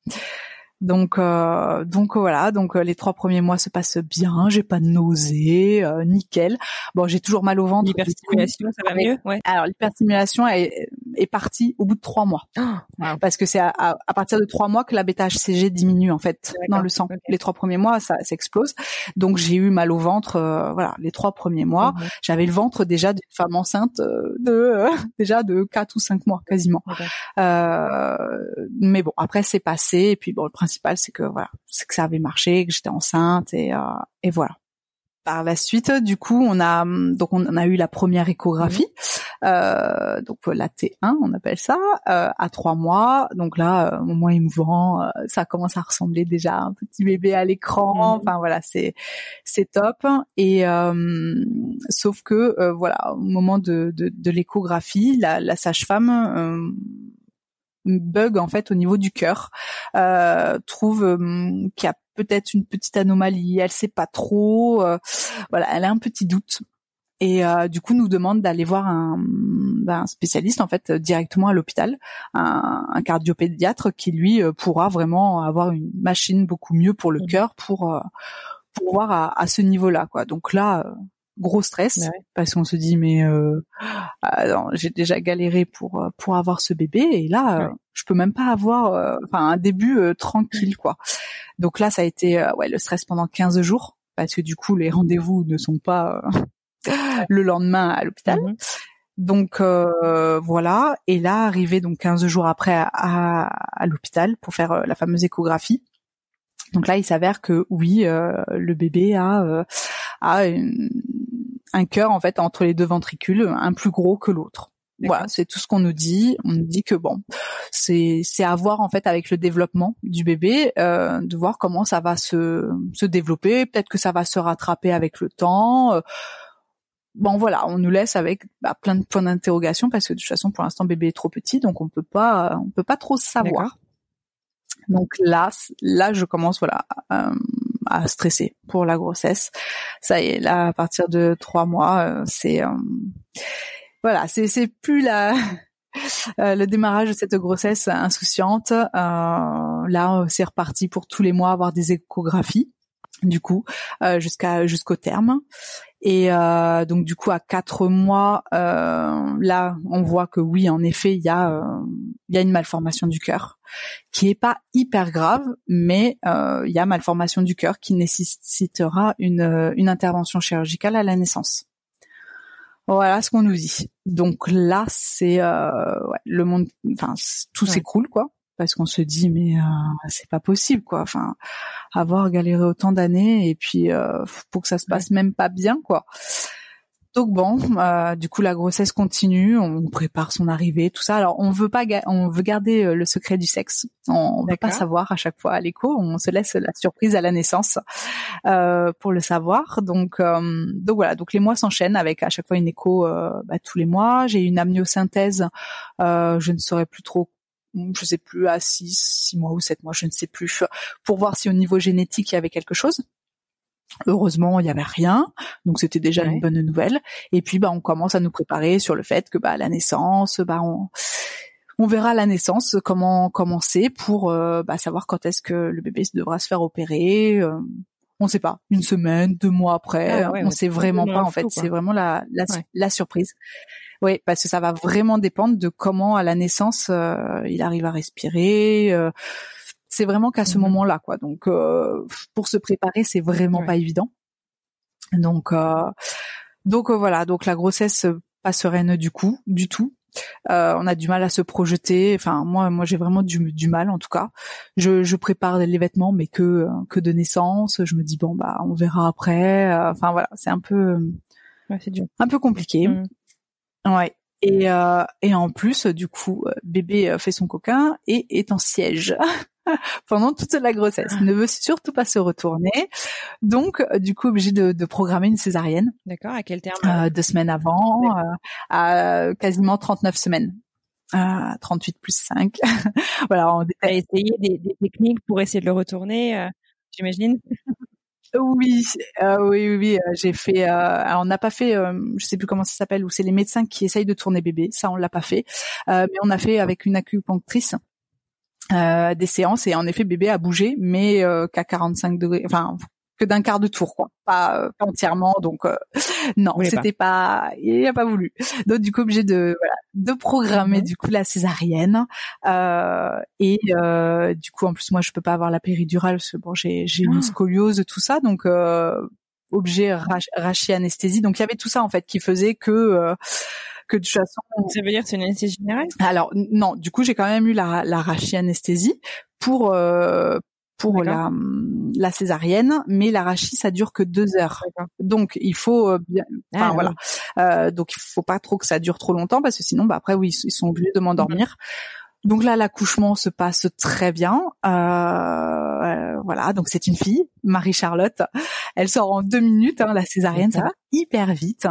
donc euh, donc voilà, donc euh, les trois premiers mois se passent bien, j'ai pas de nausées, euh, nickel. Bon, j'ai toujours mal au ventre. L'hyperstimulation, ça va mieux? Ouais. Alors l'hyperstimulation est, partie au bout de trois mois, ah, parce que c'est à, à, partir de trois mois que la bêta HCG diminue en fait dans le sang. Les trois premiers mois, ça s'explose. Donc j'ai eu mal au ventre, voilà, les trois premiers mois. Mhm. J'avais le ventre déjà d'une femme enceinte de déjà de quatre ou cinq mois quasiment. mais bon, après c'est passé et puis bon le principal, c'est que voilà, c'est que ça avait marché, que j'étais enceinte et, euh, et voilà. Par la suite, du coup, on a donc on a eu la première échographie, euh, donc la T1, on appelle ça, euh, à trois mois. Donc là, au moins émouvant, ça commence à ressembler déjà à un petit bébé à l'écran. Enfin voilà, c'est c'est top. Et sauf que voilà, au moment de de, de l'échographie, la, la sage-femme bug en fait au niveau du cœur, euh, trouve euh, qu'il y a peut-être une petite anomalie, elle sait pas trop, euh, voilà, elle a un petit doute et du coup nous demande d'aller voir un, ben, un, spécialiste en fait directement à l'hôpital, un, un, cardiopédiatre qui lui pourra vraiment avoir une machine beaucoup mieux pour le mmh. cœur pour pour voir à, à ce niveau-là quoi. Donc là gros stress parce qu'on se dit mais euh, j'ai déjà galéré pour euh, pour avoir ce bébé et là euh, je peux même pas avoir euh, enfin un début tranquille quoi. Donc là ça a été ouais le stress pendant 15 jours parce que du coup les rendez-vous ne sont pas le lendemain à l'hôpital. Mmh donc voilà et là arrivé donc 15 jours après à, à, à l'hôpital pour faire la fameuse échographie. Donc là il s'avère que oui le bébé a a une, un cœur en fait entre les deux ventricules, un plus gros que l'autre. Voilà, c'est tout ce qu'on nous dit. On nous dit que bon, c'est c'est à voir en fait avec le développement du bébé, euh, de voir comment ça va se se développer. Peut-être que ça va se rattraper avec le temps. Bon voilà, on nous laisse avec bah, plein de points d'interrogation parce que de toute façon pour l'instant bébé est trop petit, donc on peut pas on peut pas trop savoir. Donc là, là, je commence voilà euh, à stresser pour la grossesse. Ça y est, là, à partir de trois mois, euh, c'est euh, voilà, c'est c'est plus la le démarrage de cette grossesse insouciante. là, c'est reparti pour tous les mois avoir des échographies du coup jusqu'à jusqu'au terme et euh, donc du coup à quatre mois, euh, là on voit que oui en effet il y a euh, il y a une malformation du cœur qui est pas hyper grave, mais il y a malformation du cœur qui nécessitera une une intervention chirurgicale à la naissance. Voilà ce qu'on nous dit. Donc là c'est ouais, le monde, enfin tout s'écroule quoi parce qu'on se dit mais euh, c'est pas possible quoi. Enfin avoir galéré autant d'années et puis euh, pour que ça se passe même pas bien quoi. Donc bon euh, du coup la grossesse continue on prépare son arrivée tout ça. Alors on veut pas on veut garder le secret du sexe. On, on veut pas savoir à chaque fois à l'écho. On se laisse la surprise à la naissance euh, pour le savoir. Donc donc voilà. Donc les mois s'enchaînent avec à chaque fois une écho bah, tous les mois. J'ai une amniosynthèse je ne saurais plus trop je sais plus, à 6, 6 mois ou 7 mois, je ne sais plus, pour voir si au niveau génétique il y avait quelque chose. Heureusement, il n'y avait rien, donc c'était déjà une bonne nouvelle. Et puis, bah, on commence à nous préparer sur le fait que, bah, la naissance, bah, on, on verra à la naissance comment c'est pour euh, bah, savoir quand est-ce que le bébé devra se faire opérer. Euh, on ne sait pas, une semaine, deux mois après, ah on ne sait vraiment pas en fait. C'est vraiment la la, la surprise. Oui, parce que ça va vraiment dépendre de comment à la naissance euh, il arrive à respirer. Euh, c'est vraiment qu'à ce mmh moment-là, quoi. Donc, euh, pour se préparer, c'est vraiment pas évident. Donc, donc voilà. Donc la grossesse pas sereine du coup, du tout. on a du mal à se projeter. Enfin, moi, moi, j'ai vraiment du, du, mal, en tout cas. Je, je prépare les vêtements, mais que que de naissance. Je me dis bon, bah, on verra après. Enfin voilà, c'est un peu, ouais, c'est dur. un peu compliqué. Mmh. Ouais. Et, euh, et en plus, du coup, bébé fait son coquin et est en siège. pendant toute la grossesse. Ne veut surtout pas se retourner. Donc, du coup, obligé de, de programmer une césarienne. D'accord. À quel terme euh, Deux semaines avant, euh, à quasiment 39 semaines. Euh, 38 plus 5. voilà, on a essayé des, des, techniques pour essayer de le retourner, euh, j'imagine? Oui, euh, oui, oui, oui. Euh, j'ai fait. alors on n'a pas fait. je sais plus comment ça s'appelle. Où c'est les médecins qui essayent de tourner bébé. Ça, on l'a pas fait. mais on a fait avec une acupunctrice euh, des séances et en effet bébé a bougé mais euh, qu'à 45 degrés enfin que d'un quart de tour quoi pas, euh, pas entièrement donc euh, non c'était pas. il a pas voulu donc du coup obligé de voilà, de programmer du coup la césarienne et du coup en plus moi je peux pas avoir la péridurale parce que bon j'ai j'ai une ah. scoliose tout ça donc objet rach anesthésie donc il y avait tout ça en fait qui faisait que que de toute façon. Ça veut dire que c'est une anesthésie générale? Alors non, du coup j'ai quand même eu la, la anesthésie pour euh, pour la, la césarienne, mais l'arachie ça dure que deux heures. Donc il faut euh, bien, enfin ah, voilà, euh, donc il faut pas trop que ça dure trop longtemps parce que sinon bah après oui ils sont obligés de m'endormir. Donc là, l'accouchement se passe très bien. Euh, euh, voilà, donc c'est une fille, Marie-Charlotte. Elle sort en deux minutes. Hein, la césarienne, ça va hyper vite.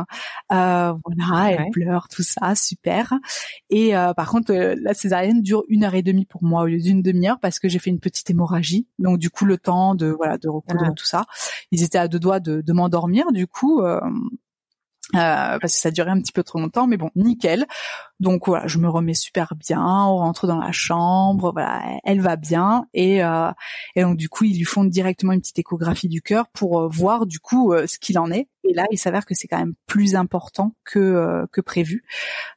Euh, voilà, elle pleure, tout ça, super. Et euh, par contre, euh, la césarienne dure une heure et demie pour moi au lieu d'une demi-heure parce que j'ai fait une petite hémorragie. Donc du coup, le temps de voilà de recoudre tout ça. Ils étaient à deux doigts de, de m'endormir. Du coup, euh, parce que ça durait un petit peu trop longtemps, mais bon, nickel. Donc voilà, je me remets super bien, on rentre dans la chambre, voilà, elle va bien et euh, et donc du coup ils lui font directement une petite échographie du cœur pour euh, voir du coup euh, ce qu'il en est. Et là, il s'avère que c'est quand même plus important que euh, que prévu.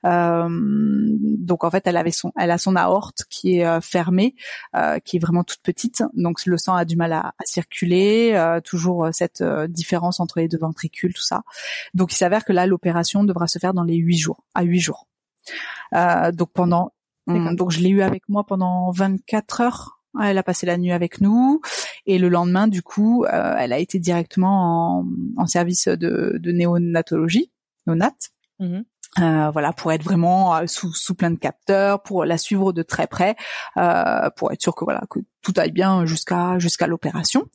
donc en fait, elle avait son, elle a son aorte qui est fermée, qui est vraiment toute petite, donc le sang a du mal à, à circuler, toujours cette différence entre les deux ventricules, tout ça. Donc il s'avère que là, l'opération devra se faire dans les huit jours, à huit jours. Euh, donc pendant, donc je l'ai eu avec moi pendant 24 heures. Elle a passé la nuit avec nous et le lendemain, du coup, euh, elle a été directement en, service de, néonatologie, néonat. Mhm. Euh, voilà, pour être vraiment sous, sous plein de capteurs, pour la suivre de très près, pour être sûr que voilà que tout aille bien jusqu'à jusqu'à l'opération.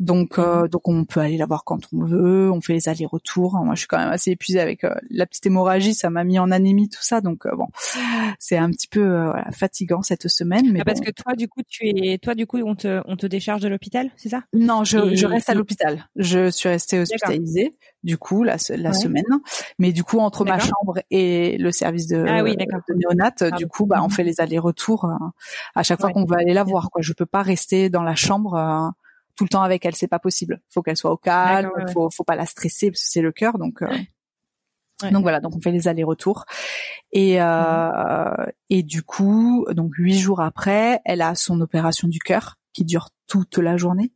Donc, euh, mhm. donc on peut aller la voir quand on veut. On fait les allers-retours. Moi, je suis quand même assez épuisée avec euh, la petite hémorragie. Ça m'a mis en anémie tout ça. Donc euh, bon, c'est un petit peu voilà, fatigant cette semaine. Mais ah, parce que toi, du coup, tu es, toi, du coup, on te, on te décharge de l'hôpital, c'est ça? Non, je, je reste à l'hôpital. Je suis restée hospitalisée du coup la, la semaine. Mais du coup, entre ma chambre et le service de, ah, oui, de néonat, du coup, bah, on mhm. fait les allers-retours à chaque fois qu'on veut aller la voir. Quoi, je peux pas rester dans la chambre tout le temps avec elle, c'est pas possible. Faut qu'elle soit au calme, faut faut pas la stresser parce que c'est le cœur donc euh, Donc voilà, donc on fait les allers-retours et euh, mhm. et du coup donc huit jours après, elle a son opération du cœur qui dure toute la journée.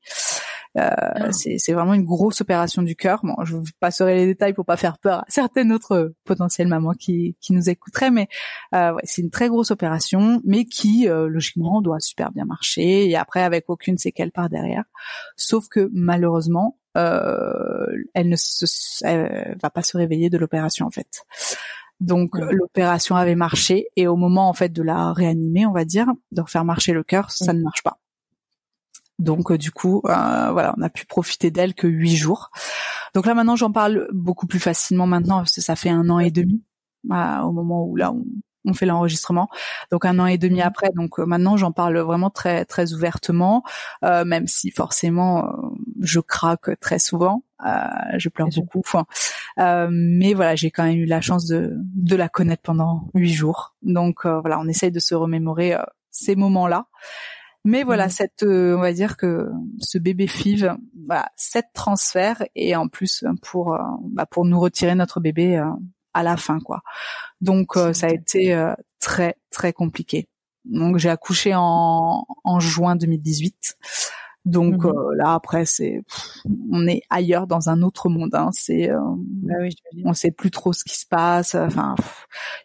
Euh, ah. C'est vraiment une grosse opération du cœur. Bon, je vous passerai les détails pour pas faire peur à certaines autres potentielles mamans qui, qui nous écouteraient, mais euh, ouais, c'est une très grosse opération, mais qui euh, logiquement doit super bien marcher et après avec aucune séquelle par derrière. Sauf que malheureusement, euh, elle ne se, va pas se réveiller de l'opération en fait. Donc l'opération avait marché et au moment en fait de la réanimer, on va dire, de faire marcher le cœur, ça ne marche pas. Donc euh, du coup, euh, voilà, on a pu profiter d'elle que huit jours. Donc là maintenant, j'en parle beaucoup plus facilement maintenant parce que ça fait un an et demi au moment où là on, fait l'enregistrement. Donc un an et demi après, donc euh, maintenant j'en parle vraiment très très ouvertement, même si forcément je craque très souvent, je pleure beaucoup. mais voilà, j'ai quand même eu la chance de de la connaître pendant huit jours. Donc voilà, on essaye de se remémorer ces moments-là. Mais voilà, mmh. cette, euh, on va dire que ce bébé FIV, voilà, sept transferts et en plus pour euh, bah, pour nous retirer notre bébé euh, à la fin, quoi. Donc ça a été très très compliqué. Donc j'ai accouché en, en juin 2018. Donc mmh là après c'est on est ailleurs dans un autre monde. Hein. C'est euh, bah oui, on sait plus trop ce qui se passe. Enfin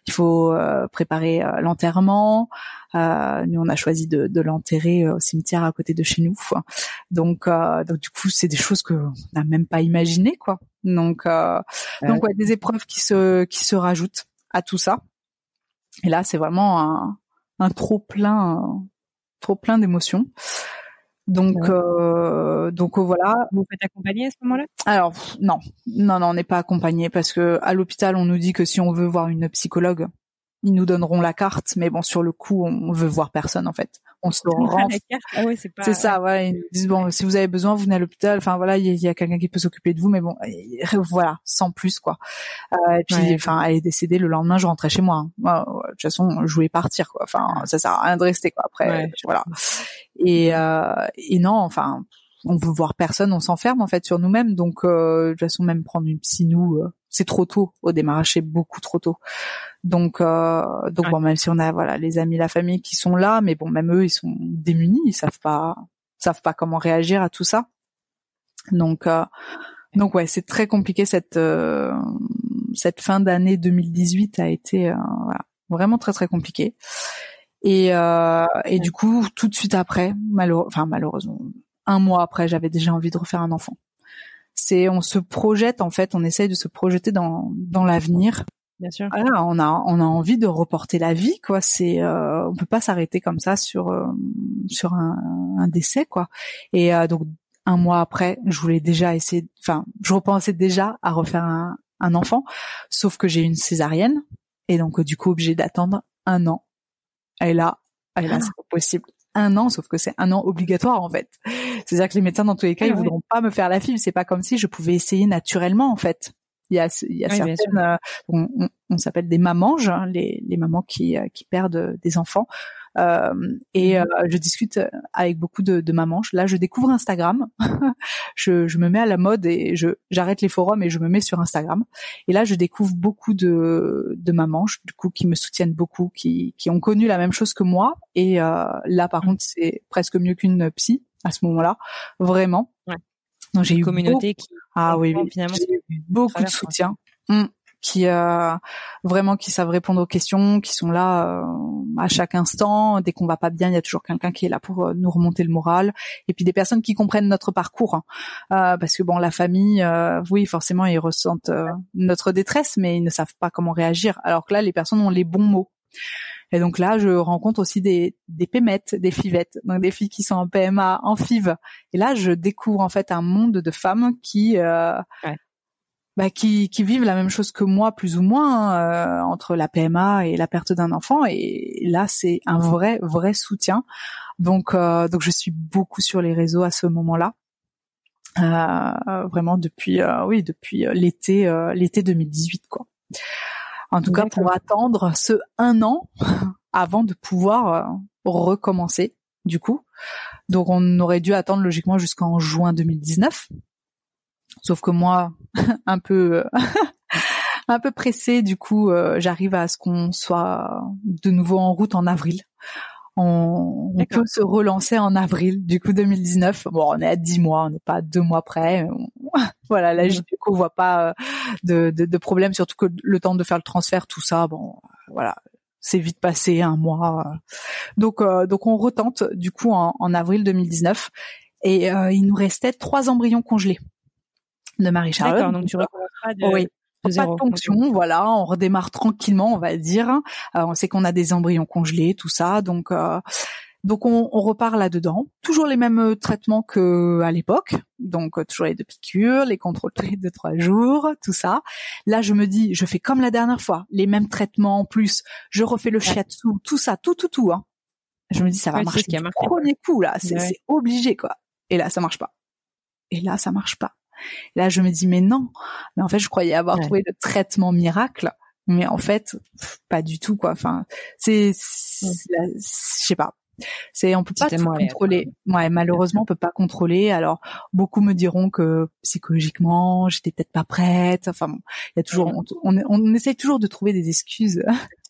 il faut préparer l'enterrement. Euh, nous, on a choisi de, de l'enterrer au cimetière à côté de chez nous. Donc, euh, donc du coup, c'est des choses que n'a même pas imaginées, quoi. Donc, euh, donc ouais, des épreuves qui se qui se rajoutent à tout ça. Et là, c'est vraiment un, un trop plein, trop plein d'émotions. Donc, euh, donc voilà. Vous faites accompagner à ce moment-là? Alors non, non, non, on n'est pas accompagné parce que à l'hôpital, on nous dit que si on veut voir une psychologue, ils nous donneront la carte, mais bon, sur le coup, on veut voir personne en fait. On se rend. Ah c'est pas. Ça, ouais. Ils nous disent bon, si vous avez besoin, vous venez à l'hôpital. Enfin voilà, il y, a, quelqu'un qui peut s'occuper de vous, mais bon, voilà, sans plus quoi. Euh, et puis, enfin, elle est décédée le lendemain, je rentrais chez moi. Hein. de toute façon, je voulais partir quoi. Enfin, ça sert à rien de rester quoi. Après, voilà. Et euh, et non, enfin, on veut voir personne, on s'enferme en fait sur nous-mêmes. Donc, euh, de toute façon, même prendre une psy, nous, euh, c'est trop tôt au démarrage, c'est beaucoup trop tôt. Donc, euh, donc bon, même si on a voilà les amis, la famille qui sont là, mais bon, même eux, ils sont démunis, ils savent pas, savent pas comment réagir à tout ça. Donc, euh, donc ouais, c'est très compliqué cette euh, cette fin d'année 2018 a été euh, voilà, vraiment très très compliqué. Et euh, et du coup, tout de suite après, malheureux, enfin malheureusement, un mois après, j'avais déjà envie de refaire un enfant. C'est on se projette en fait, on essaye de se projeter dans dans l'avenir Bien sûr. Voilà, on a on a envie de reporter la vie quoi. C'est euh, on peut pas s'arrêter comme ça sur euh, sur un, un, décès quoi. Et euh, donc un mois après, je voulais déjà essayer. Enfin, je repensais déjà à refaire un, un enfant, sauf que j'ai une césarienne et donc du coup obligé d'attendre un an. Et là, et là, ah. c'est pas possible. Un an, sauf que c'est un an obligatoire en fait. C'est-à-dire que les médecins dans tous les cas, ils voudront pas me faire la fibre. C'est pas comme si je pouvais essayer naturellement en fait. Il y a, il y a certaines, euh, on, on, s'appelle des mamanges, hein, les, les mamans qui, euh, qui perdent des enfants. Euh, et mhm. euh, je discute avec beaucoup de, de mamans. Là, je découvre Instagram. je, je me mets à la mode et je j'arrête les forums et je me mets sur Instagram. Et là, je découvre beaucoup de, de mamans, du coup, qui me soutiennent beaucoup, qui, qui ont connu la même chose que moi. Et euh, là, par mhm. contre, c'est presque mieux qu'une psy à ce moment-là, vraiment. Ouais j'ai une communauté qui ah oui, finalement beaucoup de soutien. Mmh. Qui euh, vraiment qui savent répondre aux questions, qui sont là euh, à chaque instant. Dès qu'on va pas bien, il y a toujours quelqu'un qui est là pour euh, nous remonter le moral. Et puis des personnes qui comprennent notre parcours, hein. euh, parce que bon, la famille, euh, oui, forcément, ils ressentent notre détresse, mais ils ne savent pas comment réagir. Alors que là, les personnes ont les bons mots. Et donc là, je rencontre aussi des, des pémettes, des fivettes, donc des filles qui sont en PMA, en FIV. Et là, je découvre en fait un monde de femmes qui euh, bah, qui, qui vivent la même chose que moi, plus ou moins, euh, entre la PMA et la perte d'un enfant. Et là, c'est un vrai, vrai soutien. Donc, euh, donc je suis beaucoup sur les réseaux à ce moment-là. Euh, vraiment depuis, euh, oui, depuis l'été, l'été 2018, quoi. En tout cas, pour attendre ce un an avant de pouvoir euh, recommencer, du coup. Donc, on aurait dû attendre logiquement jusqu'en juin 2019. Sauf que moi, un peu, un peu pressé, du coup, euh, j'arrive à ce qu'on soit de nouveau en route en avril on, peut se relancer en avril du coup 2019. Bon, on est à 10 mois, on n'est pas à deux mois près. voilà, là, du coup, on voit pas euh, de, de, de, problème, surtout que le temps de faire le transfert, tout ça, bon, voilà, c'est vite passé un mois. Donc, euh, donc on retente du coup en, en avril 2019 et euh, il nous restait trois embryons congelés de Marie-Charlotte. D'accord, donc tu recommenceras de, oui pas de ponction, voilà, on redémarre tranquillement, on va dire. Euh, on sait qu'on a des embryons congelés, tout ça, donc euh, donc on, on, repart là-dedans. Toujours les mêmes euh, traitements que à l'époque, donc toujours les deux piqûres, les contrôles tous les deux trois jours, tout ça. Là, je me dis, je fais comme la dernière fois, les mêmes traitements en plus. Je refais le shiatsu, tout ça, tout tout tout. Hein. Je me dis, ça va marcher du premier coup là, c'est obligé quoi. Et là, ça marche pas. Et là, ça marche pas. Là, je me dis mais non. Mais en fait, je croyais avoir trouvé le traitement miracle, mais en fait, pas du tout quoi. Enfin, c'est, je sais pas. C'est on peut pas tout contrôler. Ouais, malheureusement, on peut pas contrôler. Alors, beaucoup me diront que psychologiquement, j'étais peut-être pas prête. Enfin, bon, il y a toujours, on, on, essaye toujours de trouver des excuses.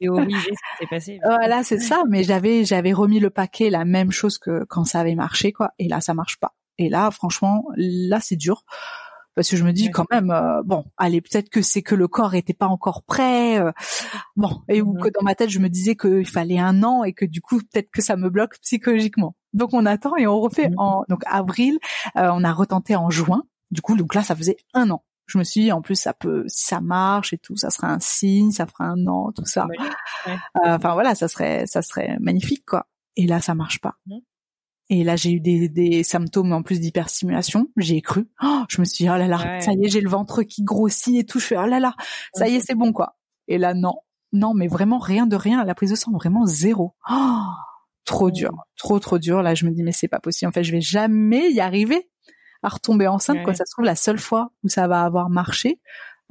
Obligé ce qui s'est passé. Voilà, c'est ça. Mais j'avais, j'avais remis le paquet, la même chose que quand ça avait marché, quoi. Et là, ça marche pas. Et là, franchement, là, c'est dur. Parce que je me dis quand même euh, bon allez peut-être que c'est que le corps était pas encore prêt euh, bon et ou que mmh dans ma tête je me disais qu'il fallait un an et que du coup peut-être que ça me bloque psychologiquement. Donc on attend et on refait mmh en donc avril euh, on a retenté en juin. Du coup donc là ça faisait un an. Je me suis dit, en plus, ça peut, si ça marche et tout, ça serait un signe, ça ferait un an, tout ça. Enfin voilà, ça serait, ça serait magnifique, quoi. Et là, ça marche pas. Et là, j'ai eu des, des symptômes en plus d'hyperstimulation. J'ai cru. Oh, je me suis dit, oh là là, ça y est, j'ai le ventre qui grossit et tout. Je fais, oh là là, ça y est, c'est bon, quoi. Et là, non. Non, mais vraiment rien de rien. La prise de sang, vraiment zéro. Oh, trop dur. Trop, trop dur. Là, je me dis, mais c'est pas possible. En fait, je vais jamais y arriver à retomber enceinte. Quoi. Ça se trouve, la seule fois où ça va avoir marché,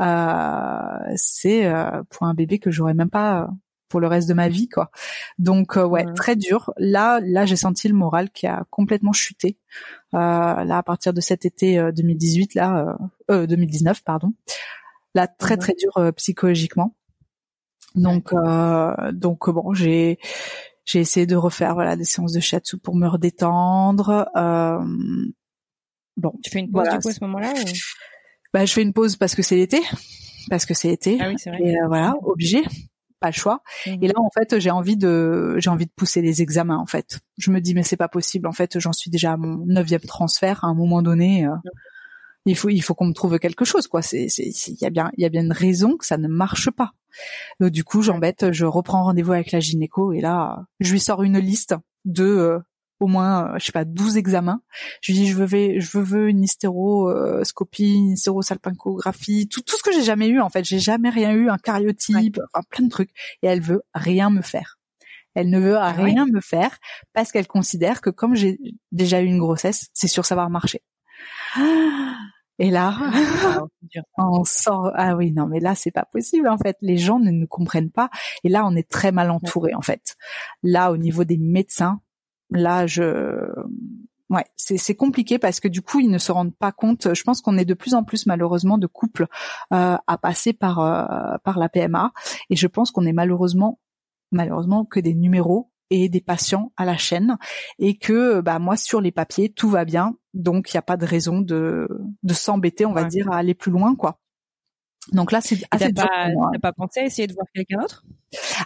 euh, c'est euh, pour un bébé que j'aurais même pas pour le reste de ma vie quoi. Donc euh, ouais, très dur. Là là j'ai senti le moral qui a complètement chuté. Euh, là à partir de cet été 2018 là euh, 2019 pardon. Là très très dur psychologiquement. Donc donc bon, j'ai j'ai essayé de refaire voilà des séances de shiatsu pour me redétendre. bon, tu fais une pause du coup à ce moment-là Bah je fais une pause parce que c'est l'été parce que c'est l'été ah oui, vrai. et voilà obligé pas le choix. Et mmh. là, en fait, j'ai envie de, j'ai envie de pousser les examens. En fait, je me dis mais c'est pas possible. En fait, j'en suis déjà à mon neuvième transfert. À un moment donné, euh, il faut, il faut qu'on me trouve quelque chose, quoi. C'est, c'est, il y a bien, il y a bien une raison que ça ne marche pas. Donc du coup, j'embête. Je reprends rendez-vous avec la gynéco et là, je lui sors une liste de euh, au moins, euh, je sais pas, 12 examens. Je lui dis, je veux, je veux une hystéroscopie, une hystérosalpingographie, tout, tout ce que j'ai jamais eu, en fait. J'ai jamais rien eu, un cariotype, enfin, plein de trucs. Et elle veut rien me faire. Elle ne veut ah rien me faire parce qu'elle considère que comme j'ai déjà eu une grossesse, c'est sûr ça va marcher. Et là, ah, on sort. Ah oui, non, mais là, c'est pas possible en fait. Les gens ne nous comprennent pas. Et là, on est très mal entouré en fait. Là, au niveau des médecins, là, je ouais, c'est compliqué parce que du coup, ils ne se rendent pas compte. Je pense qu'on est de plus en plus malheureusement de couples euh, à passer par euh, par la PMA, et je pense qu'on est malheureusement malheureusement que des numéros et des patients à la chaîne, et que bah moi sur les papiers tout va bien, donc il n'y a pas de raison de de s'embêter, on va dire, à aller plus loin, quoi. Donc là, c'est assez dur pas, T'as pas pensé à essayer de voir quelqu'un d'autre?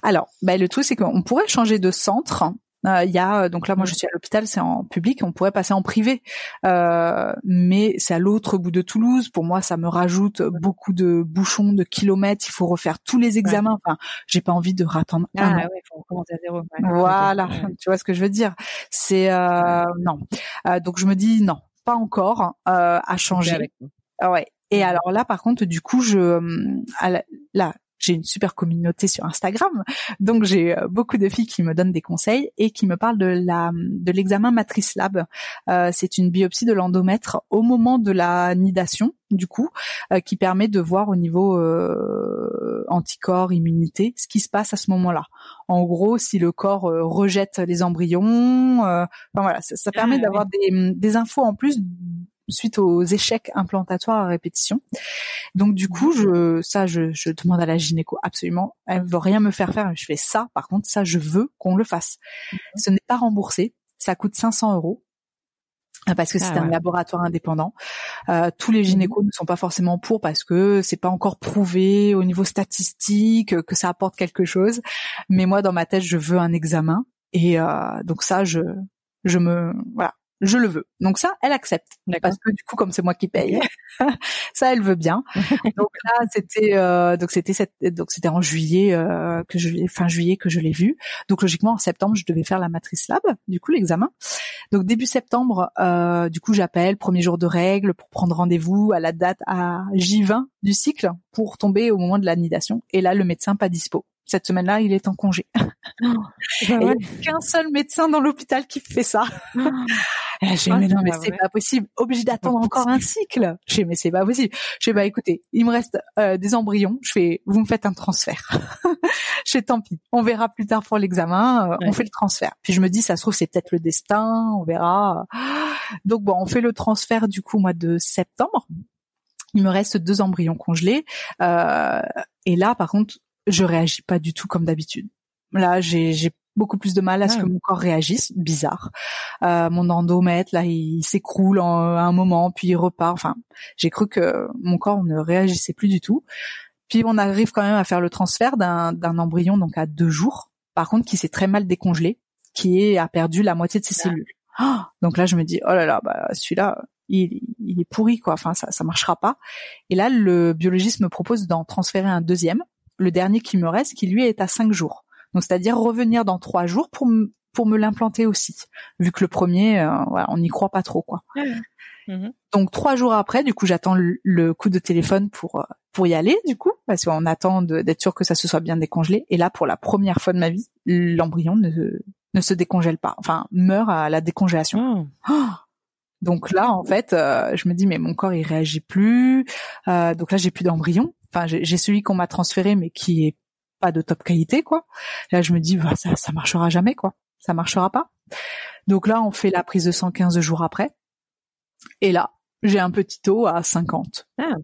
Alors, bah, le truc c'est qu'on pourrait changer de centre euh, il y a euh, donc là moi je suis à l'hôpital, c'est en public, on pourrait passer en privé, euh, mais c'est à l'autre bout de Toulouse. Pour moi, ça me rajoute beaucoup de bouchons, de kilomètres. Il faut refaire tous les examens. Enfin, j'ai pas envie de rattendre. Ah ouais, faut recommencer à zéro. Voilà, tu vois ce que je veux dire. C'est euh, non. donc je me dis non, pas encore à changer. Ah ouais. Et alors là, par contre, du coup, je là, j'ai une super communauté sur Instagram, donc j'ai euh, beaucoup de filles qui me donnent des conseils et qui me parlent de la de l'examen Matrice Lab. Euh, c'est une biopsie de l'endomètre au moment de la nidation, du coup, euh, qui permet de voir au niveau euh, anticorps, immunité, ce qui se passe à ce moment-là. En gros, si le corps rejette les embryons, enfin voilà, ça, ça permet ah d'avoir des, des infos en plus suite aux échecs implantatoires à répétition. Donc du coup, je ça je, je demande à la gynéco absolument, elle veut rien me faire faire, je fais ça. Par contre, ça je veux qu'on le fasse. Ce n'est pas remboursé, ça coûte 500 euros euh, parce que c'est ah un laboratoire indépendant. Euh, tous les mhm. gynécos ne sont pas forcément pour parce que c'est pas encore prouvé au niveau statistique que ça apporte quelque chose. Mais moi, dans ma tête, je veux un examen et euh, donc ça, je je me voilà, je le veux. Donc ça, elle accepte parce que du coup, comme c'est moi qui paye, ça, elle veut bien. donc là, c'était euh, donc c'était donc c'était en juillet euh, que je fin juillet que je l'ai vu. Donc logiquement, en septembre, je devais faire la matrice lab, du coup l'examen. Donc début septembre, euh, du coup, j'appelle premier jour de règle pour prendre rendez-vous à la date à J20 du cycle pour tomber au moment de l'anidation. Et là, le médecin pas dispo cette semaine-là, il est en congé. Oh, il n'y a qu'un seul médecin dans l'hôpital qui fait ça. Eh, j'ai mais non, mais c'est pas possible. Obligé d'attendre encore un cycle. J'ai mais c'est pas possible. Je fais bah écoutez, il me reste euh, des embryons. Je fais, vous me faites un transfert. je fais tant pis. On verra plus tard pour l'examen. Euh, on fait le transfert. Puis je me dis, ça se trouve c'est peut-être le destin. On verra. Donc bon, on fait le transfert du coup au mois de septembre. Il me reste deux embryons congelés. Euh, et là, par contre, je réagis pas du tout comme d'habitude. Là, j'ai beaucoup plus de mal à ce ah. que mon corps réagisse, bizarre. Euh, mon endomètre, là, il s'écroule en, à un moment, puis il repart. Enfin, j'ai cru que mon corps ne réagissait plus du tout. Puis on arrive quand même à faire le transfert d'un embryon donc à deux jours. Par contre, qui s'est très mal décongelé, qui a perdu la moitié de ses cellules. Oh donc là, je me dis, oh là là, bah celui-là, il, il est pourri quoi. Enfin, ça, ça marchera pas. Et là, le biologiste me propose d'en transférer un deuxième, le dernier qui me reste, qui lui est à cinq jours. Donc, c'est-à-dire revenir dans trois jours pour pour me l'implanter aussi, vu que le premier, euh, voilà, on n'y croit pas trop quoi. Mhm. Donc trois jours après, du coup, j'attends le, coup de téléphone pour euh, pour y aller, du coup, parce qu'on attend d'être sûr que ça se soit bien décongelé. Et là, pour la première fois de ma vie, l'embryon ne ne se décongèle pas, enfin meurt à la décongélation. Oh donc là, en fait, euh, je me dis mais mon corps il réagit plus. Euh, donc là, j'ai plus d'embryon. Enfin, j'ai celui qu'on m'a transféré, mais qui est pas de top qualité, quoi. Là, je me dis bah, ça, ça marchera jamais, quoi. Ça marchera pas. Donc là, on fait la prise de sang 15 jours après. Et là, j'ai un petit taux à 50. Ah.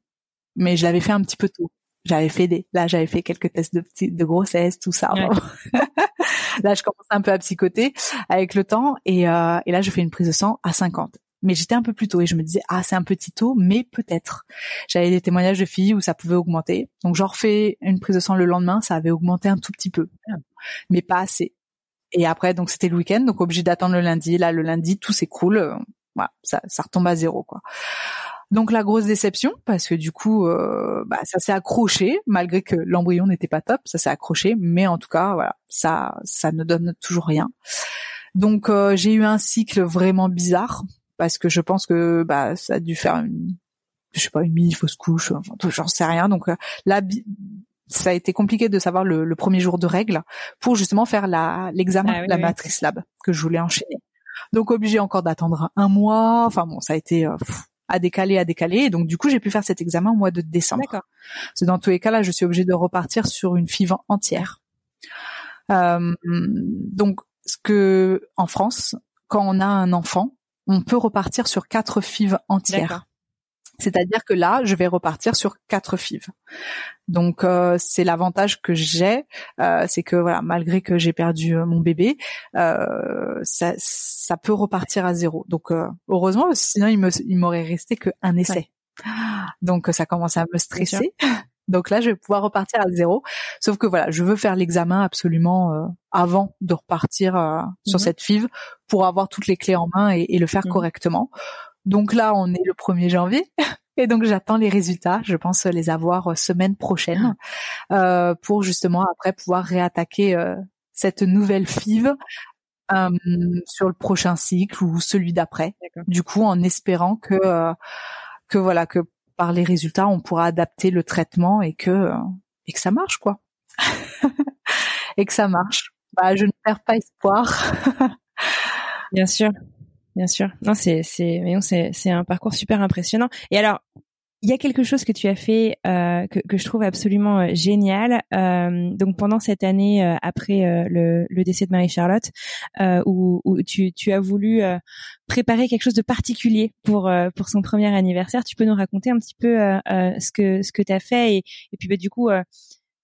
Mais je l'avais fait un petit peu tôt. J'avais fait des, là, j'avais fait quelques tests de de grossesse, tout ça. là, je commence un peu à psychoter avec le temps, et, euh, et là, je fais une prise de sang à 50 mais j'étais un peu plus tôt et je me disais ah c'est un petit taux mais peut-être. J'avais des témoignages de filles où ça pouvait augmenter. Donc j'en refais une prise de sang le lendemain ça avait augmenté un tout petit peu. Mais pas assez. Et après donc c'était le week-end donc obligé d'attendre le lundi. Là le lundi tout s'écroule voilà ça ça retombe à zéro quoi. Donc la grosse déception parce que du coup euh, bah, ça s'est accroché malgré que l'embryon n'était pas top ça s'est accroché. Mais en tout cas voilà ça ça ne donne toujours rien. Donc euh, j'ai eu un cycle vraiment bizarre parce que je pense que bah ça a dû faire une je sais pas une mini fausse couche enfin j'en sais rien. Donc euh, là ça a été compliqué de savoir le, premier jour de règle pour justement faire la l'examen ah la matrice lab que je voulais enchaîner. Donc obligé encore d'attendre un mois. Enfin bon ça a été euh, à décaler à décaler. Donc du coup j'ai pu faire cet examen au mois de décembre. D'accord. c'est dans tous les cas là je suis obligée de repartir sur une FIV entière. Euh, donc ce que en France quand on a un enfant on peut repartir sur quatre fives entières. C'est-à-dire que là, je vais repartir sur quatre fives. Donc euh, c'est l'avantage que j'ai, euh, c'est que voilà, malgré que j'ai perdu euh, mon bébé, ça, ça peut repartir à zéro. Donc heureusement, sinon il me, il m'aurait resté qu'un essai. Donc ça commence à me stresser. Donc là, je vais pouvoir repartir à zéro. Sauf que voilà, je veux faire l'examen absolument euh, avant de repartir euh, sur mhm. cette FIV pour avoir toutes les clés en main et, le faire mhm. correctement. Donc là, on est le 1er janvier. Et donc j'attends les résultats. Je pense les avoir euh, semaine prochaine euh, pour justement après pouvoir réattaquer cette nouvelle FIV sur le prochain cycle ou celui d'après. Du coup, en espérant que que voilà que par les résultats, on pourra adapter le traitement et que euh, et que ça marche quoi. et que ça marche. Bah, je ne perds pas espoir. bien sûr, bien sûr. Non, c'est c'est c'est c'est un parcours super impressionnant. Et alors, il y a quelque chose que tu as fait euh, que, que, je trouve absolument euh, génial. Euh, donc pendant cette année euh, après euh, le, le, décès de Marie-Charlotte, où, où tu, tu, as voulu préparer quelque chose de particulier pour pour son premier anniversaire, tu peux nous raconter un petit peu ce que ce que tu as fait et, et puis bah, du coup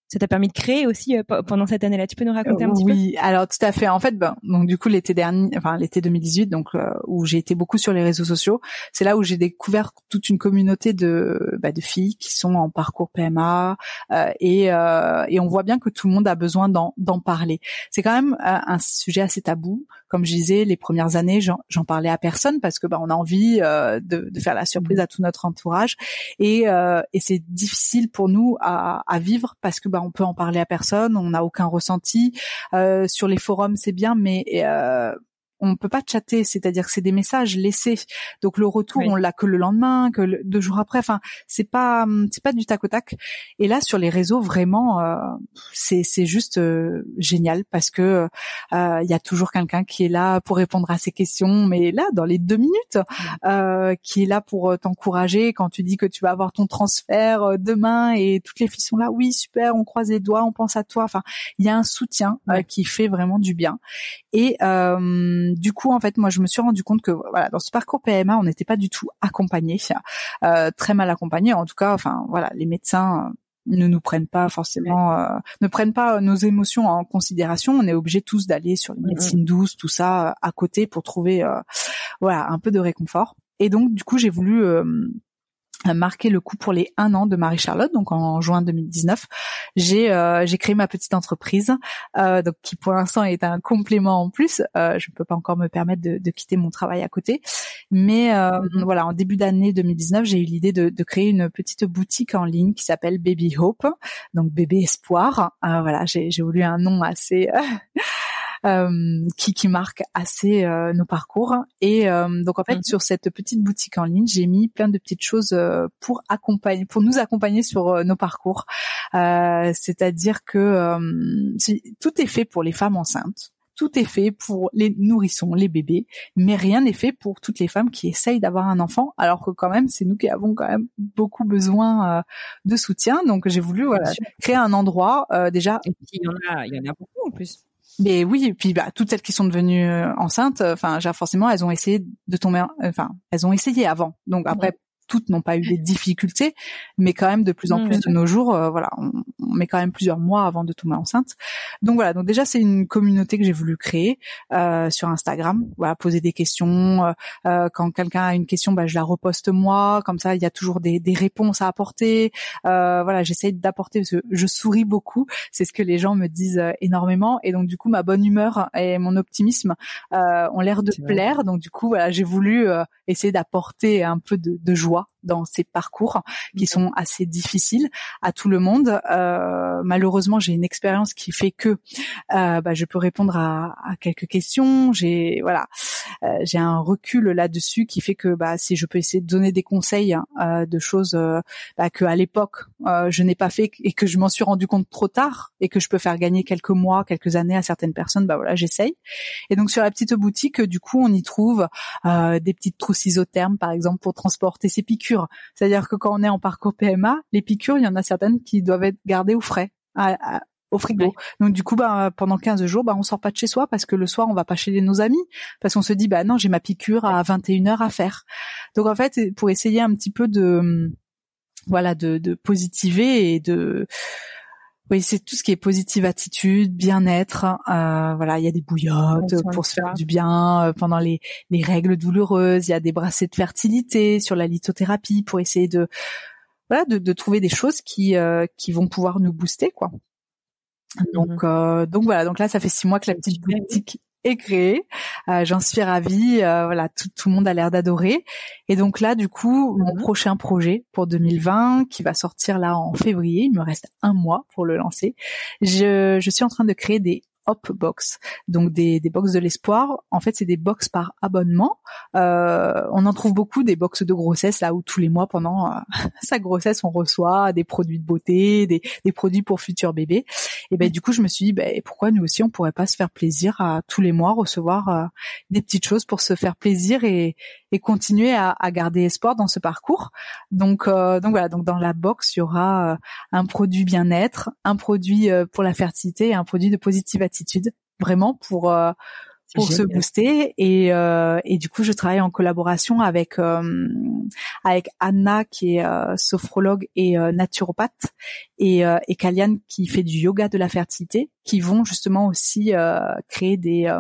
ça t'a permis de créer aussi euh, pendant cette année-là. Tu peux nous raconter un petit peu? Oui, alors tout à fait. En fait, ben, donc du coup l'été dernier, enfin l'été 2018, donc euh, où j'ai été beaucoup sur les réseaux sociaux, c'est là où j'ai découvert toute une communauté de bah, de filles qui sont en parcours PMA euh, et euh, et on voit bien que tout le monde a besoin d'en d'en parler. C'est quand même un sujet assez tabou. Comme je disais, les premières années, j'en parlais à personne parce que bah, on a envie de, de, faire la surprise mmh. à tout notre entourage et et c'est difficile pour nous à, à vivre parce que bah, on peut en parler à personne, on n'a aucun ressenti. Euh, sur les forums, c'est bien, mais euh, on peut pas chatter, c'est-à-dire que c'est des messages laissés. Donc le retour, on l'a que le lendemain, que deux jours après. Enfin, c'est pas c'est pas du tac au tac. Et là, sur les réseaux, vraiment, euh, c'est c'est juste euh, génial parce que euh, il y a toujours quelqu'un qui est là pour répondre à ces questions, mais là, dans les deux minutes, qui est là pour t'encourager quand tu dis que tu vas avoir ton transfert demain et toutes les filles sont là. Oui, super, on croise les doigts, on pense à toi. Enfin, il y a un soutien qui fait vraiment du bien. Et du coup, en fait, moi, je me suis rendu compte que voilà, dans ce parcours PMA, on n'était pas du tout accompagné, euh, très mal accompagné. En tout cas, enfin, voilà, les médecins euh, ne nous prennent pas forcément, euh, ne prennent pas nos émotions en considération. On est obligé tous d'aller sur les médecines douces, tout ça à côté pour trouver, voilà, un peu de réconfort. Et donc, du coup, j'ai voulu marqué le coup pour les un an de Marie-Charlotte, donc en juin 2019, j'ai euh, j'ai créé ma petite entreprise, euh, donc qui pour l'instant est un complément en plus. Euh, je ne peux pas encore me permettre de, de, quitter mon travail à côté, mais euh, mhm. voilà, en début d'année 2019, j'ai eu l'idée de, de, créer une petite boutique en ligne qui s'appelle Baby Hope, donc bébé espoir. Euh, voilà, j'ai voulu un nom assez euh, qui, qui marque assez euh, nos parcours. Et euh, donc en fait, mhm. sur cette petite boutique en ligne, j'ai mis plein de petites choses pour accompagner, pour nous accompagner sur nos parcours. C'est-à-dire que tout est fait pour les femmes enceintes tout est fait pour les nourrissons, les bébés, mais rien n'est fait pour toutes les femmes qui essayent d'avoir un enfant, alors que quand même, c'est nous qui avons quand même beaucoup besoin de soutien. Donc j'ai voulu voilà, créer un endroit déjà. Et puis il y en a, il y en a beaucoup en plus. Mais oui, et puis bah, toutes celles qui sont devenues euh, enceintes, enfin, forcément, elles ont essayé de tomber, enfin, elles ont essayé avant. Donc après, toutes n'ont pas eu des difficultés, mais quand même de plus en mmh, plus de nos jours, euh, voilà, on, met quand même plusieurs mois avant de tomber enceinte. Donc voilà, donc déjà c'est une communauté que j'ai voulu créer euh, sur Instagram. Voilà, poser des questions. Euh, euh quand quelqu'un a une question, bah, je la reposte moi. Comme ça, il y a toujours des, des réponses à apporter. Euh, voilà, j'essaye d'apporter. Je, je souris beaucoup. C'est ce que les gens me disent énormément. Et donc du coup, ma bonne humeur et mon optimisme ont l'air de plaire. Donc du coup, voilà, j'ai voulu essayer d'apporter un peu de, de joie mois dans ces parcours qui sont assez difficiles à tout le monde. Euh, malheureusement, j'ai une expérience qui fait que euh, bah, je peux répondre à, à quelques questions. J'ai voilà, euh, j'ai un recul là-dessus qui fait que bah, si je peux essayer de donner des conseils euh, de choses euh, bah, que à l'époque euh, je n'ai pas fait et que je m'en suis rendu compte trop tard et que je peux faire gagner quelques mois, quelques années à certaines personnes, bah voilà, j'essaye. Et donc sur la petite boutique, du coup, on y trouve des petites trousses isothermes, par exemple, pour transporter ses piqûres c'est-à-dire que quand on est en parcours PMA, les piqûres, il y en a certaines qui doivent être gardées au frais. au frigo. Donc du coup, bah, pendant 15 jours, bah, on sort pas de chez soi parce que le soir, on va pas chez nos amis parce qu'on se dit, bah non, j'ai ma piqûre à 21 heures à faire. Donc en fait, pour essayer un petit peu de, voilà, de, de positiver et de, oui, c'est tout ce qui est positive attitude, bien-être. Euh, voilà, il y a des bouillottes pour se faire du bien euh, pendant les, les règles douloureuses. Il y a des brassées de fertilité sur la lithothérapie pour essayer de voilà de, de trouver des choses qui euh, qui vont pouvoir nous booster quoi. Donc mmh donc voilà, donc là ça fait six mois que la petite boutique est créé. Euh, J'en suis ravie. Euh, voilà, tout, tout, le monde a l'air d'adorer. Et donc là, du coup, mon mhm. prochain projet pour 2020, qui va sortir là en février, il me reste un mois pour le lancer. Je, je suis en train de créer des Hop Box, donc des, des box de l'espoir. En fait, c'est des box par abonnement. Euh, on en trouve beaucoup des box de grossesse là où tous les mois pendant euh, sa grossesse on reçoit des produits de beauté, des, des produits pour futurs bébés. Et ben du coup, je me suis dit ben, pourquoi nous aussi on pourrait pas se faire plaisir à tous les mois recevoir euh, des petites choses pour se faire plaisir et, et continuer à, à, garder espoir dans ce parcours. Donc euh, donc voilà, donc dans la box, il y aura un produit bien-être, un produit pour la fertilité et un produit de positive attitude, vraiment pour pour se booster. Et euh, et du coup je travaille en collaboration avec euh, avec Anna qui est euh, sophrologue et euh, naturopathe et euh, et Kalian qui fait du yoga de la fertilité qui vont justement aussi créer des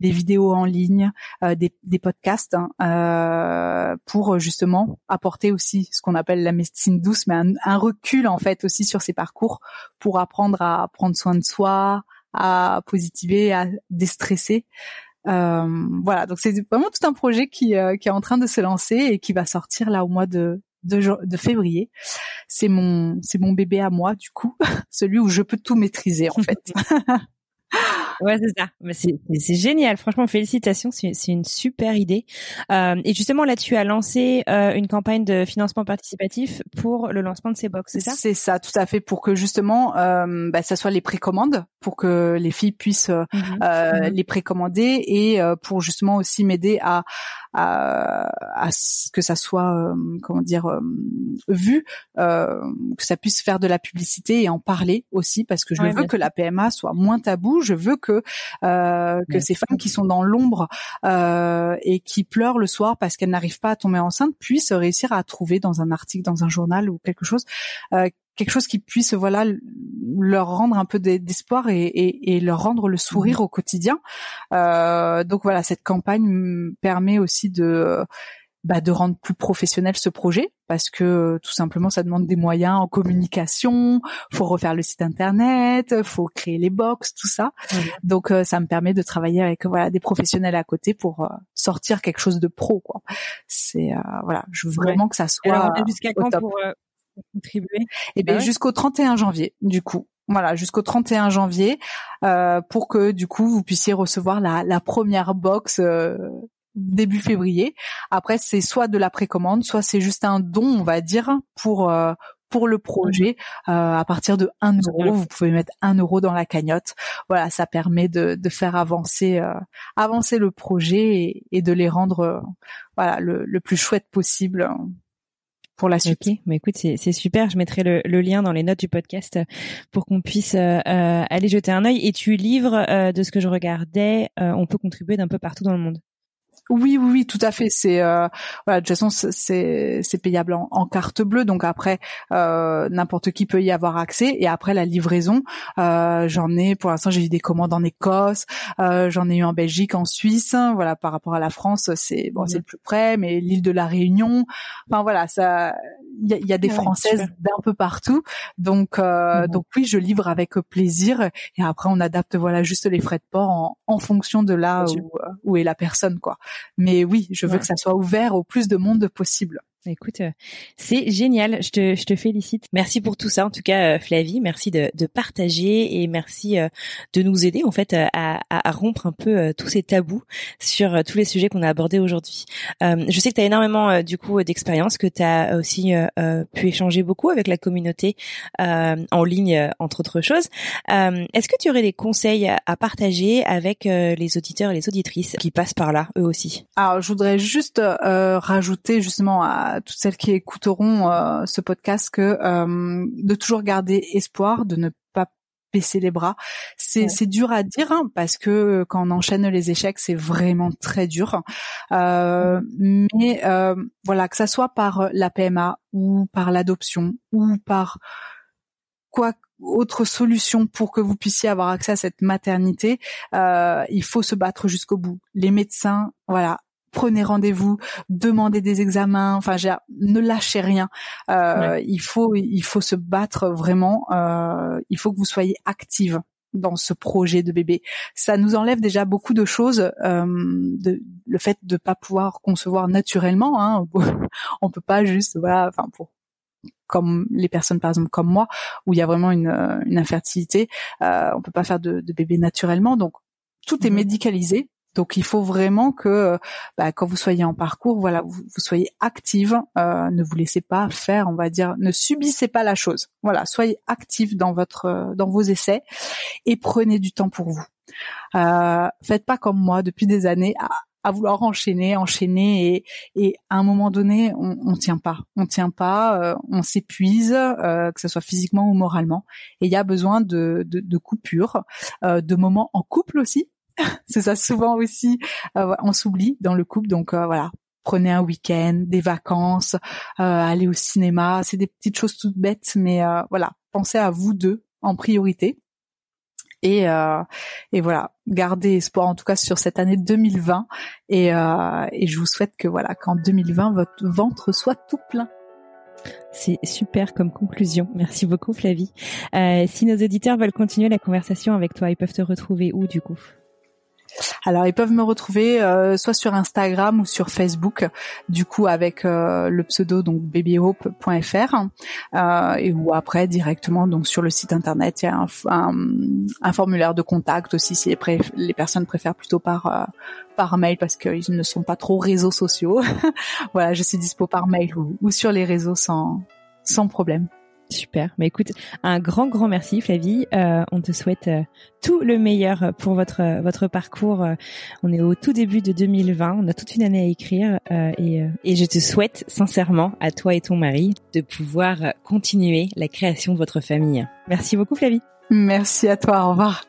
des vidéos en ligne des des podcasts hein, pour justement apporter aussi ce qu'on appelle la médecine douce mais un, un recul en fait aussi sur ces parcours pour apprendre à prendre soin de soi à positiver, à déstresser. Euh, voilà, donc c'est vraiment tout un projet qui, euh, qui est en train de se lancer et qui va sortir là au mois de, de, de février. C'est mon c'est mon bébé à moi du coup, celui où je peux tout maîtriser en fait. Ouais, c'est ça. Mais c'est génial. Franchement, félicitations. C'est une super idée. Euh, et justement, là, tu as lancé euh, une campagne de financement participatif pour le lancement de ces box, c'est ça? C'est ça, tout à fait, pour que justement, euh, bah, ça soit les précommandes, pour que les filles puissent euh, les précommander et euh, pour justement aussi m'aider à, à, à ce que ça soit, comment dire, vu, que ça puisse faire de la publicité et en parler aussi, parce que je veux que la PMA soit moins tabou. Je veux que que euh, que ces femmes qui sont dans l'ombre euh, et qui pleurent le soir parce qu'elles n'arrivent pas à tomber enceinte puissent réussir à trouver dans un article, dans un journal ou quelque chose euh, quelque chose qui puisse voilà leur rendre un peu d'espoir et, et, et, leur rendre le sourire mmh. au quotidien. Euh, donc voilà, cette campagne permet aussi de bah, de rendre plus professionnel ce projet parce que tout simplement ça demande des moyens en communication, faut refaire le site internet, faut créer les box, tout ça. Donc euh, ça me permet de travailler avec voilà des professionnels à côté pour euh, sortir quelque chose de pro quoi. C'est euh, voilà, je veux vraiment que ça soit jusqu'à quand pour contribuer? Et eh bien jusqu'au 31 janvier du coup. Voilà, jusqu'au 31 janvier, pour que du coup vous puissiez recevoir la, la première box début février. Après, c'est soit de la précommande, soit c'est juste un don, on va dire, pour euh, pour le projet. Euh, à partir de 1 euro, vous pouvez mettre 1 euro dans la cagnotte. Voilà, ça permet de, de faire avancer euh, avancer le projet et, de les rendre voilà le, le, plus chouette possible pour la suite. Ok, mais écoute, c'est super. Je mettrai le, le, lien dans les notes du podcast pour qu'on puisse aller jeter un œil. Et tu livres, de ce que je regardais, on peut contribuer d'un peu partout dans le monde. Oui, oui, oui, tout à fait. C'est euh, voilà, de toute façon, c'est c'est payable en, carte bleue, donc après euh, n'importe qui peut y avoir accès. Et après la livraison, euh, j'en ai pour l'instant, j'ai eu des commandes en Écosse, euh, j'en ai eu en Belgique, en Suisse. Voilà, par rapport à la France, c'est bon, c'est le plus près, mais l'île de la Réunion. Enfin voilà, ça, il y a, des Françaises d'un peu partout. Donc mhm. donc oui, je livre avec plaisir. Et après, on adapte voilà juste les frais de port en, en fonction de là où, où est la personne, quoi. Mais oui, je veux que ça soit ouvert au plus de monde possible. Écoute, euh, c'est génial. Je te, je te félicite. Merci pour tout ça. En tout cas, euh, Flavie, merci de, de partager et merci euh, de nous aider en fait à, à, rompre un peu tous ces tabous sur tous les sujets qu'on a abordés aujourd'hui. je sais que tu as énormément du coup d'expérience, que tu as aussi pu échanger beaucoup avec la communauté en ligne, entre autres choses. Est-ce que tu aurais des conseils à partager avec les auditeurs et les auditrices qui passent par là, eux aussi? Alors, je voudrais juste rajouter justement à toutes celles qui écouteront euh, ce podcast que euh, de toujours garder espoir, de ne pas baisser les bras. C'est c'est dur à dire hein, parce que quand on enchaîne les échecs, c'est vraiment très dur. Euh, mais voilà, que ça soit par la PMA ou par l'adoption ou par quoi autre solution pour que vous puissiez avoir accès à cette maternité, il faut se battre jusqu'au bout. Les médecins, voilà, prenez rendez-vous, demandez des examens, enfin ne lâchez rien. Euh, Il faut il faut se battre vraiment. Euh, il faut que vous soyez active dans ce projet de bébé. Ça nous enlève déjà beaucoup de choses. Euh, de, le fait de pas pouvoir concevoir naturellement, hein, on peut pas juste voilà, enfin pour comme les personnes par exemple comme moi où il y a vraiment une, une infertilité, euh, on peut pas faire de, de bébé naturellement. Donc tout est mmh médicalisé donc il faut vraiment que bah, quand vous soyez en parcours, voilà, vous, soyez active, euh, ne vous laissez pas faire, on va dire, ne subissez pas la chose. Voilà, soyez active dans votre dans vos essais et prenez du temps pour vous. Euh, faites pas comme moi depuis des années à, vouloir enchaîner, enchaîner et, à un moment donné, on, on tient pas, on tient pas, euh, on s'épuise, euh, que ce soit physiquement ou moralement. Et il y a besoin de, de, de coupures, euh, de moments en couple aussi c'est ça souvent aussi euh, on s'oublie dans le couple donc euh, voilà. Prenez un week-end des vacances euh, allez au cinéma c'est des petites choses toutes bêtes mais voilà. Pensez à vous deux en priorité. Et et voilà gardez espoir en tout cas sur cette année 2020 et et je vous souhaite que voilà qu'en 2020 votre ventre soit tout plein. C'est super comme conclusion. Merci beaucoup Flavie. si nos auditeurs veulent continuer la conversation avec toi, ils peuvent te retrouver où du coup? Alors ils peuvent me retrouver euh, soit sur Instagram ou sur Facebook, du coup avec euh, le pseudo donc babyhope.fr euh, et ou après directement donc sur le site internet il y a un, formulaire de contact aussi si les, les personnes préfèrent plutôt par euh, par mail parce qu'ils ne sont pas trop réseaux sociaux. voilà, je suis dispo par mail ou, ou sur les réseaux sans sans problème. Super. Mais écoute, un grand, grand merci, Flavie. Euh, on te souhaite euh, tout le meilleur pour votre euh, votre parcours. On est au tout début de 2020. On a toute une année à écrire et, et je te souhaite sincèrement à toi et ton mari de pouvoir continuer la création de votre famille. Merci beaucoup, Flavie. Merci à toi. Au revoir.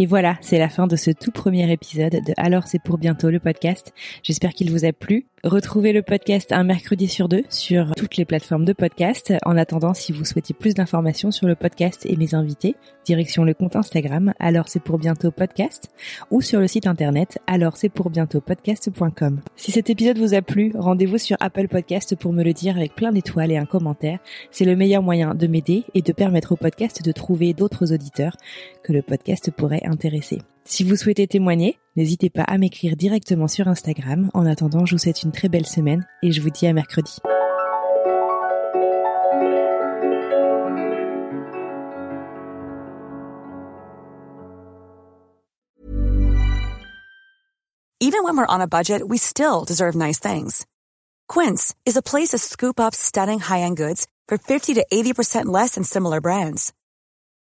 Et voilà, c'est la fin de ce tout premier épisode de Alors c'est pour bientôt le podcast. J'espère qu'il vous a plu. Retrouvez le podcast un mercredi sur deux sur toutes les plateformes de podcast. En attendant, si vous souhaitez plus d'informations sur le podcast et mes invités, direction le compte Instagram, alors c'est pour bientôt podcast, ou sur le site internet, alors c'est pour bientôt podcast.com. Si cet épisode vous a plu, rendez-vous sur Apple Podcast pour me le dire avec plein d'étoiles et un commentaire. C'est le meilleur moyen de m'aider et de permettre au podcast de trouver d'autres auditeurs que le podcast pourrait intéresser. Si vous souhaitez témoigner, n'hésitez pas à m'écrire directement sur Instagram. En attendant, je vous souhaite une très belle semaine et je vous dis à mercredi. Even when we're on a budget, we still deserve nice things. Quince is a place to scoop up stunning high-end goods for 50 to 80% less than similar brands.